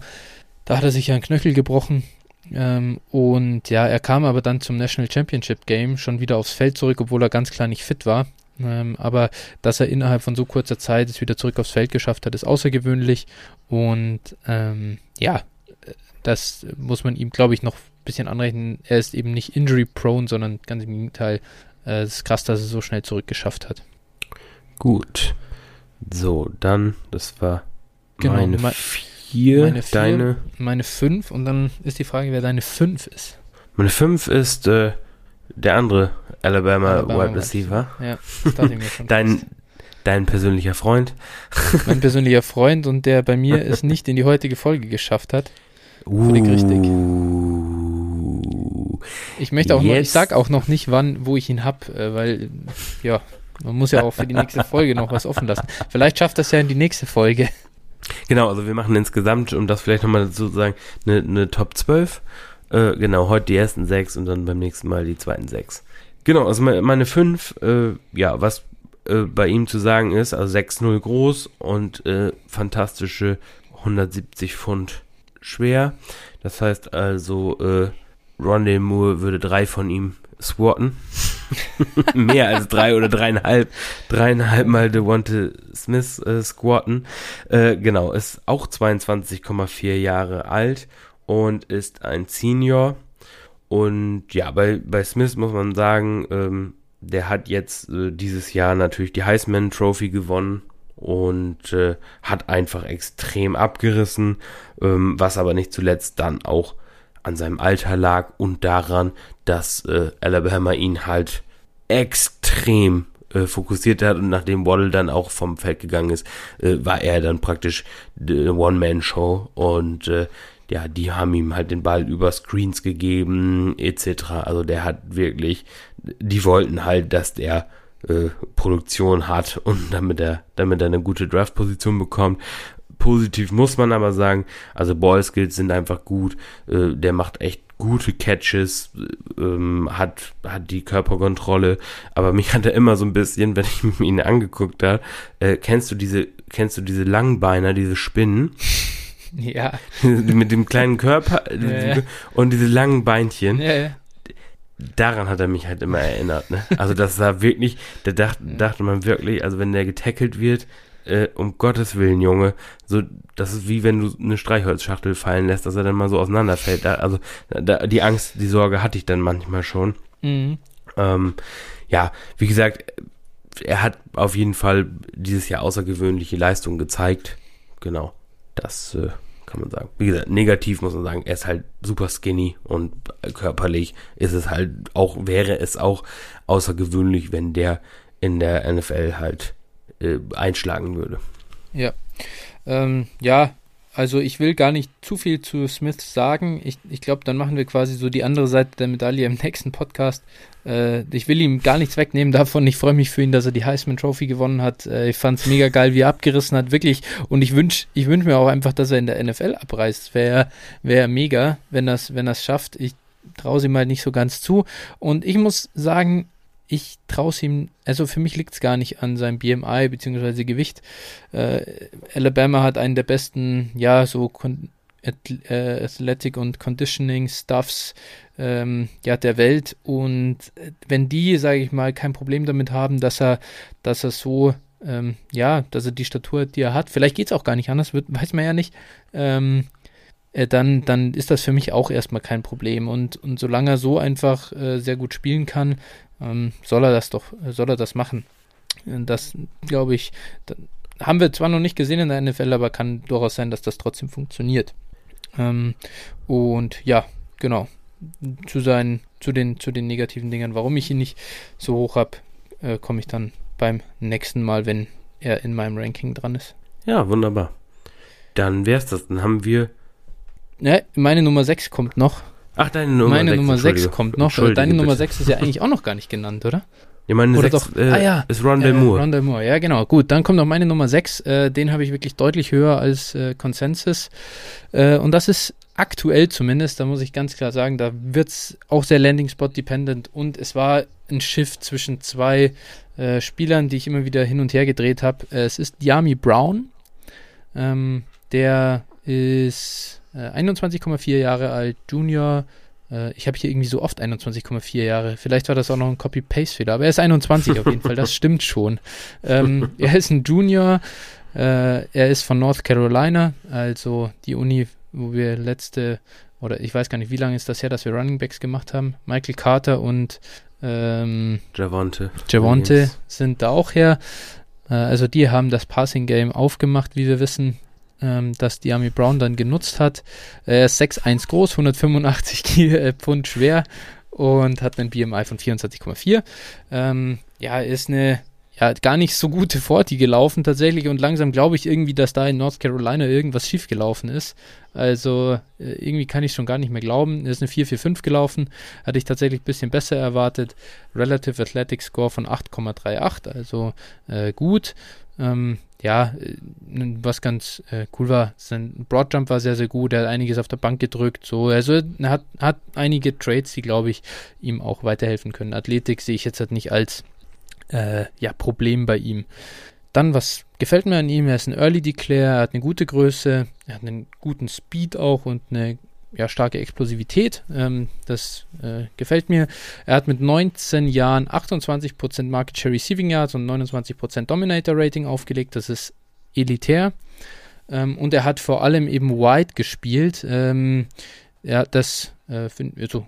Da hat er sich ja einen Knöchel gebrochen ähm, und ja, er kam aber dann zum National Championship Game schon wieder aufs Feld zurück, obwohl er ganz klar nicht fit war. Ähm, aber dass er innerhalb von so kurzer Zeit es wieder zurück aufs Feld geschafft hat, ist außergewöhnlich. Und ähm, ja, das muss man ihm, glaube ich, noch ein bisschen anrechnen. Er ist eben nicht injury-prone, sondern ganz im Gegenteil. Äh, es ist krass, dass er so schnell zurückgeschafft hat. Gut. So, dann, das war genau, meine vier vier, meine vier, deine. Meine fünf und dann ist die Frage, wer deine fünf ist. Meine fünf ist äh, der andere Alabama, Alabama Wide Receiver. Ja, das dachte ich mir schon. dein, dein persönlicher Freund. mein persönlicher Freund und der bei mir es nicht in die heutige Folge geschafft hat. Völlig uh, richtig. Ich möchte auch yes. noch, ich sag auch noch nicht, wann, wo ich ihn hab, äh, weil, ja, man muss ja auch für die nächste Folge noch was offen lassen. Vielleicht schafft das ja in die nächste Folge. Genau, also wir machen insgesamt, um das vielleicht nochmal zu sagen, eine, eine Top 12. Äh, genau, heute die ersten sechs und dann beim nächsten Mal die zweiten sechs. Genau, also meine, fünf, äh, ja, was äh, bei ihm zu sagen ist, also 6-0 groß und äh, fantastische 170 Pfund schwer. Das heißt also, äh, Rondé Moore würde drei von ihm squatten. Mehr als drei oder dreieinhalb, dreieinhalb Mal Devonte Smith äh, squatten. Äh, genau, ist auch 22,4 Jahre alt und ist ein Senior. Und ja, bei, bei Smith muss man sagen, ähm, der hat jetzt äh, dieses Jahr natürlich die Heisman Trophy gewonnen und äh, hat einfach extrem abgerissen, ähm, was aber nicht zuletzt dann auch an seinem Alter lag und daran, dass äh, Alabama ihn halt extrem äh, fokussiert hat und nachdem Waddle dann auch vom Feld gegangen ist, äh, war er dann praktisch eine One-Man-Show und äh, ja, die haben ihm halt den Ball über Screens gegeben, etc. Also der hat wirklich, die wollten halt, dass der äh, Produktion hat und damit er, damit er eine gute Draft-Position bekommt. Positiv muss man aber sagen, also Ballskills sind einfach gut. Äh, der macht echt gute Catches, ähm, hat, hat die Körperkontrolle, aber mich hat er immer so ein bisschen, wenn ich ihn angeguckt habe, äh, kennst du diese, kennst du diese Langbeiner, diese Spinnen? Ja. Mit dem kleinen Körper ja, ja. und diese langen Beinchen. Ja, ja. Daran hat er mich halt immer erinnert. Ne? Also das war wirklich, da dachte, dachte man wirklich, also wenn der getackelt wird, äh, um Gottes Willen, Junge, so, das ist wie wenn du eine Streichholzschachtel fallen lässt, dass er dann mal so auseinanderfällt. Da, also da, die Angst, die Sorge hatte ich dann manchmal schon. Mhm. Ähm, ja, wie gesagt, er hat auf jeden Fall dieses Jahr außergewöhnliche Leistungen gezeigt. Genau, das äh, kann man sagen. Wie gesagt, negativ muss man sagen, er ist halt super skinny und körperlich ist es halt auch, wäre es auch außergewöhnlich, wenn der in der NFL halt äh, einschlagen würde. Ja. Ähm, ja, also ich will gar nicht zu viel zu Smith sagen. Ich, ich glaube, dann machen wir quasi so die andere Seite der Medaille im nächsten Podcast. Äh, ich will ihm gar nichts wegnehmen davon. Ich freue mich für ihn, dass er die Heisman Trophy gewonnen hat. Äh, ich fand es mega geil, wie er abgerissen hat, wirklich. Und ich wünsche ich wünsch mir auch einfach, dass er in der NFL abreißt. Wäre wär mega, wenn das, wenn das schafft. Ich traue es ihm halt nicht so ganz zu. Und ich muss sagen, ich traue es ihm, also für mich liegt es gar nicht an seinem BMI bzw. Gewicht. Äh, Alabama hat einen der besten, ja, so äh, Athletic und Conditioning Stuffs ähm, ja, der Welt. Und äh, wenn die, sage ich mal, kein Problem damit haben, dass er, dass er so, ähm, ja, dass er die Statur, die er hat, vielleicht geht es auch gar nicht anders, wird, weiß man ja nicht, ähm, äh, dann, dann ist das für mich auch erstmal kein Problem. Und, und solange er so einfach äh, sehr gut spielen kann, ähm, soll er das doch, soll er das machen. Das glaube ich, haben wir zwar noch nicht gesehen in der NFL, aber kann durchaus sein, dass das trotzdem funktioniert. Ähm, und ja, genau. Zu seinen, zu den, zu den negativen Dingen, warum ich ihn nicht so hoch habe, äh, komme ich dann beim nächsten Mal, wenn er in meinem Ranking dran ist. Ja, wunderbar. Dann wär's das. Dann haben wir. Ne, meine Nummer 6 kommt noch. Ach, deine Nummer Meine 6, Nummer 6 kommt noch. Deine Nummer 6 ist ja eigentlich auch noch gar nicht genannt, oder? Ja, meine Oder 6 doch, äh, ah, ja, ist Rondell äh, Moore. Rondell Moore, ja genau. Gut, dann kommt noch meine Nummer 6. Äh, den habe ich wirklich deutlich höher als äh, Consensus. Äh, und das ist aktuell zumindest, da muss ich ganz klar sagen, da wird es auch sehr Landing-Spot-dependent. Und es war ein Shift zwischen zwei äh, Spielern, die ich immer wieder hin und her gedreht habe. Äh, es ist Diami Brown. Ähm, der ist 21,4 Jahre alt, Junior äh, ich habe hier irgendwie so oft 21,4 Jahre. Vielleicht war das auch noch ein Copy-Paste-Fehler, aber er ist 21 auf jeden Fall, das stimmt schon. Ähm, er ist ein Junior, äh, er ist von North Carolina, also die Uni, wo wir letzte, oder ich weiß gar nicht, wie lange ist das her, dass wir Running Backs gemacht haben. Michael Carter und ähm, Javonte. Javonte sind da auch her. Äh, also die haben das Passing Game aufgemacht, wie wir wissen ähm, das Diami Brown dann genutzt hat. Er ist 6'1 groß, 185 äh, Pfund schwer und hat einen BMI von 24,4. Ähm, ja, ist eine ja, gar nicht so gute Forti gelaufen tatsächlich und langsam glaube ich irgendwie, dass da in North Carolina irgendwas schiefgelaufen ist. Also äh, irgendwie kann ich schon gar nicht mehr glauben. Er ist eine 445 gelaufen, hatte ich tatsächlich ein bisschen besser erwartet. Relative Athletic Score von 8,38, also äh, gut. Ähm, ja, äh, was ganz äh, cool war, sein Broadjump war sehr, sehr gut, er hat einiges auf der Bank gedrückt, so, also er hat, hat einige Trades, die, glaube ich, ihm auch weiterhelfen können. Athletik sehe ich jetzt halt nicht als äh, ja, Problem bei ihm. Dann, was gefällt mir an ihm, er ist ein Early Declare, er hat eine gute Größe, er hat einen guten Speed auch und eine ja, starke Explosivität. Ähm, das äh, gefällt mir. Er hat mit 19 Jahren 28% Market Share Receiving Yards und 29% Dominator Rating aufgelegt. Das ist elitär. Ähm, und er hat vor allem eben Wide gespielt. Ähm, ja, das äh, find, also,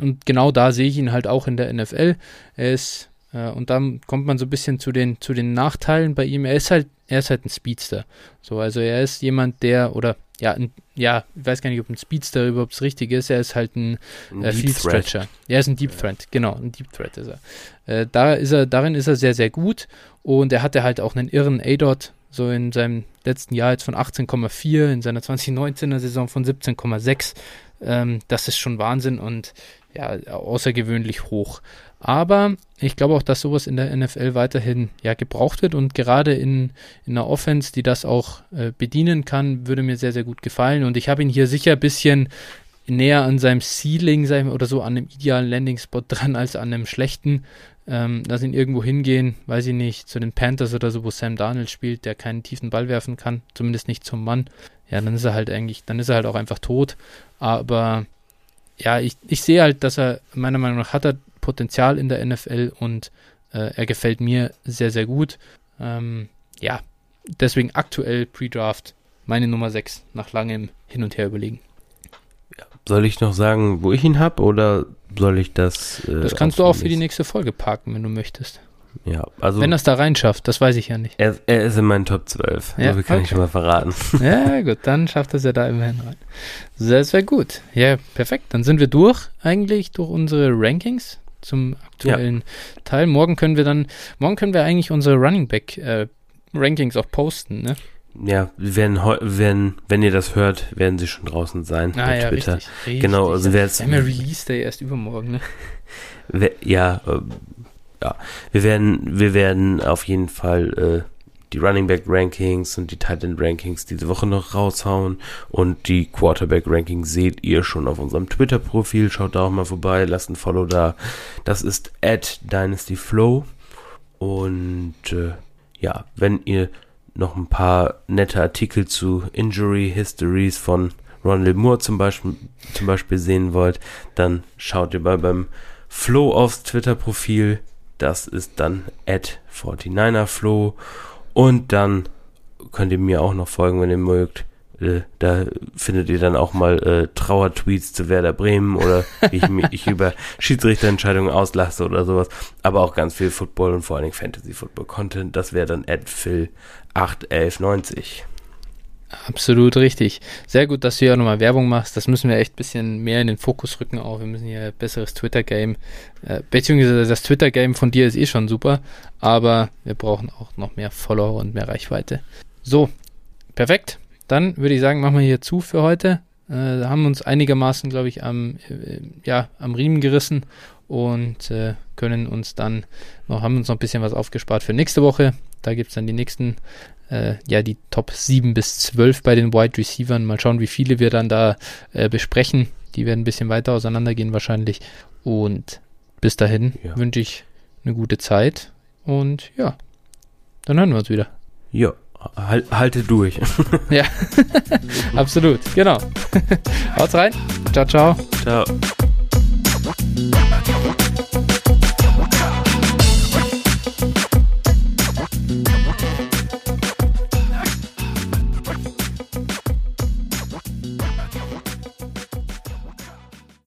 und genau da sehe ich ihn halt auch in der NFL. Er ist äh, und dann kommt man so ein bisschen zu den, zu den Nachteilen bei ihm. Er ist halt, er ist halt ein Speedster. So, also er ist jemand, der, oder ja, ein, ja, ich weiß gar nicht, ob ein Speedster überhaupt das Richtige ist. Er ist halt ein, ein äh, Field Stretcher. Er ist ein Deep Threat, genau, ein Deep Threat ist er. Äh, da ist er, darin ist er sehr, sehr gut und er hatte halt auch einen irren A-Dot, so in seinem letzten Jahr jetzt von 18,4, in seiner 2019er Saison von 17,6. Ähm, das ist schon Wahnsinn und ja, außergewöhnlich hoch. Aber ich glaube auch, dass sowas in der NFL weiterhin ja gebraucht wird und gerade in, in einer Offense, die das auch äh, bedienen kann, würde mir sehr, sehr gut gefallen. Und ich habe ihn hier sicher ein bisschen näher an seinem Ceiling sein oder so an einem idealen Landing-Spot dran als an einem schlechten. Ähm, lass ihn irgendwo hingehen, weiß ich nicht, zu den Panthers oder so, wo Sam Darnold spielt, der keinen tiefen Ball werfen kann, zumindest nicht zum Mann. Ja, dann ist er halt eigentlich, dann ist er halt auch einfach tot. Aber ja, ich, ich sehe halt, dass er, meiner Meinung nach, hat er Potenzial in der NFL und äh, er gefällt mir sehr, sehr gut. Ähm, ja, deswegen aktuell Pre-Draft meine Nummer 6 nach langem Hin und Her überlegen. Soll ich noch sagen, wo ich ihn habe oder soll ich das? Äh, das kannst du auch für die nächste Folge parken, wenn du möchtest. Ja, also. Wenn er es da reinschafft, das weiß ich ja nicht. Er, er ist in meinen Top 12. Ja, so kann okay. ich schon mal verraten. Ja, gut, dann schafft er es ja da immerhin rein. Das wäre gut. Ja, perfekt. Dann sind wir durch, eigentlich, durch unsere Rankings zum aktuellen ja. Teil. Morgen können wir dann, morgen können wir eigentlich unsere Running Back äh, Rankings auch posten, ne? Ja, wenn, wenn, wenn ihr das hört, werden sie schon draußen sein ah, bei ja, Twitter. Richtig, richtig. Genau, also wer jetzt. Ja Release Day erst übermorgen, ne? ja, äh, ja. Wir werden, wir werden auf jeden Fall äh, die Running Back Rankings und die Titan Rankings diese Woche noch raushauen und die Quarterback Rankings seht ihr schon auf unserem Twitter Profil. Schaut da auch mal vorbei, lasst ein Follow da. Das ist DynastyFlow und äh, ja, wenn ihr noch ein paar nette Artikel zu Injury Histories von Ronald Moore zum Beispiel, zum Beispiel sehen wollt, dann schaut ihr mal beim Flo aufs Twitter-Profil. Das ist dann at 49erflo. Und dann könnt ihr mir auch noch folgen, wenn ihr mögt. Äh, da findet ihr dann auch mal äh, Trauertweets zu Werder Bremen oder wie ich mich ich über Schiedsrichterentscheidungen auslasse oder sowas. Aber auch ganz viel Football und vor allen Dingen Fantasy Football Content. Das wäre dann Phil 81190. Absolut richtig. Sehr gut, dass du ja nochmal Werbung machst. Das müssen wir echt ein bisschen mehr in den Fokus rücken auch. Wir müssen hier ein besseres Twitter-Game, äh, beziehungsweise das Twitter-Game von dir ist eh schon super, aber wir brauchen auch noch mehr Follower und mehr Reichweite. So, perfekt. Dann würde ich sagen, machen wir hier zu für heute. Äh, haben uns einigermaßen, glaube ich, am, äh, ja, am Riemen gerissen und äh, können uns dann noch, haben uns noch ein bisschen was aufgespart für nächste Woche. Da gibt es dann die nächsten, äh, ja, die Top 7 bis 12 bei den Wide Receivers. Mal schauen, wie viele wir dann da äh, besprechen. Die werden ein bisschen weiter auseinandergehen wahrscheinlich. Und bis dahin ja. wünsche ich eine gute Zeit und ja, dann hören wir uns wieder. Ja. Halt, halte durch. ja, absolut. Genau. Haut's rein. Ciao, ciao. Ciao.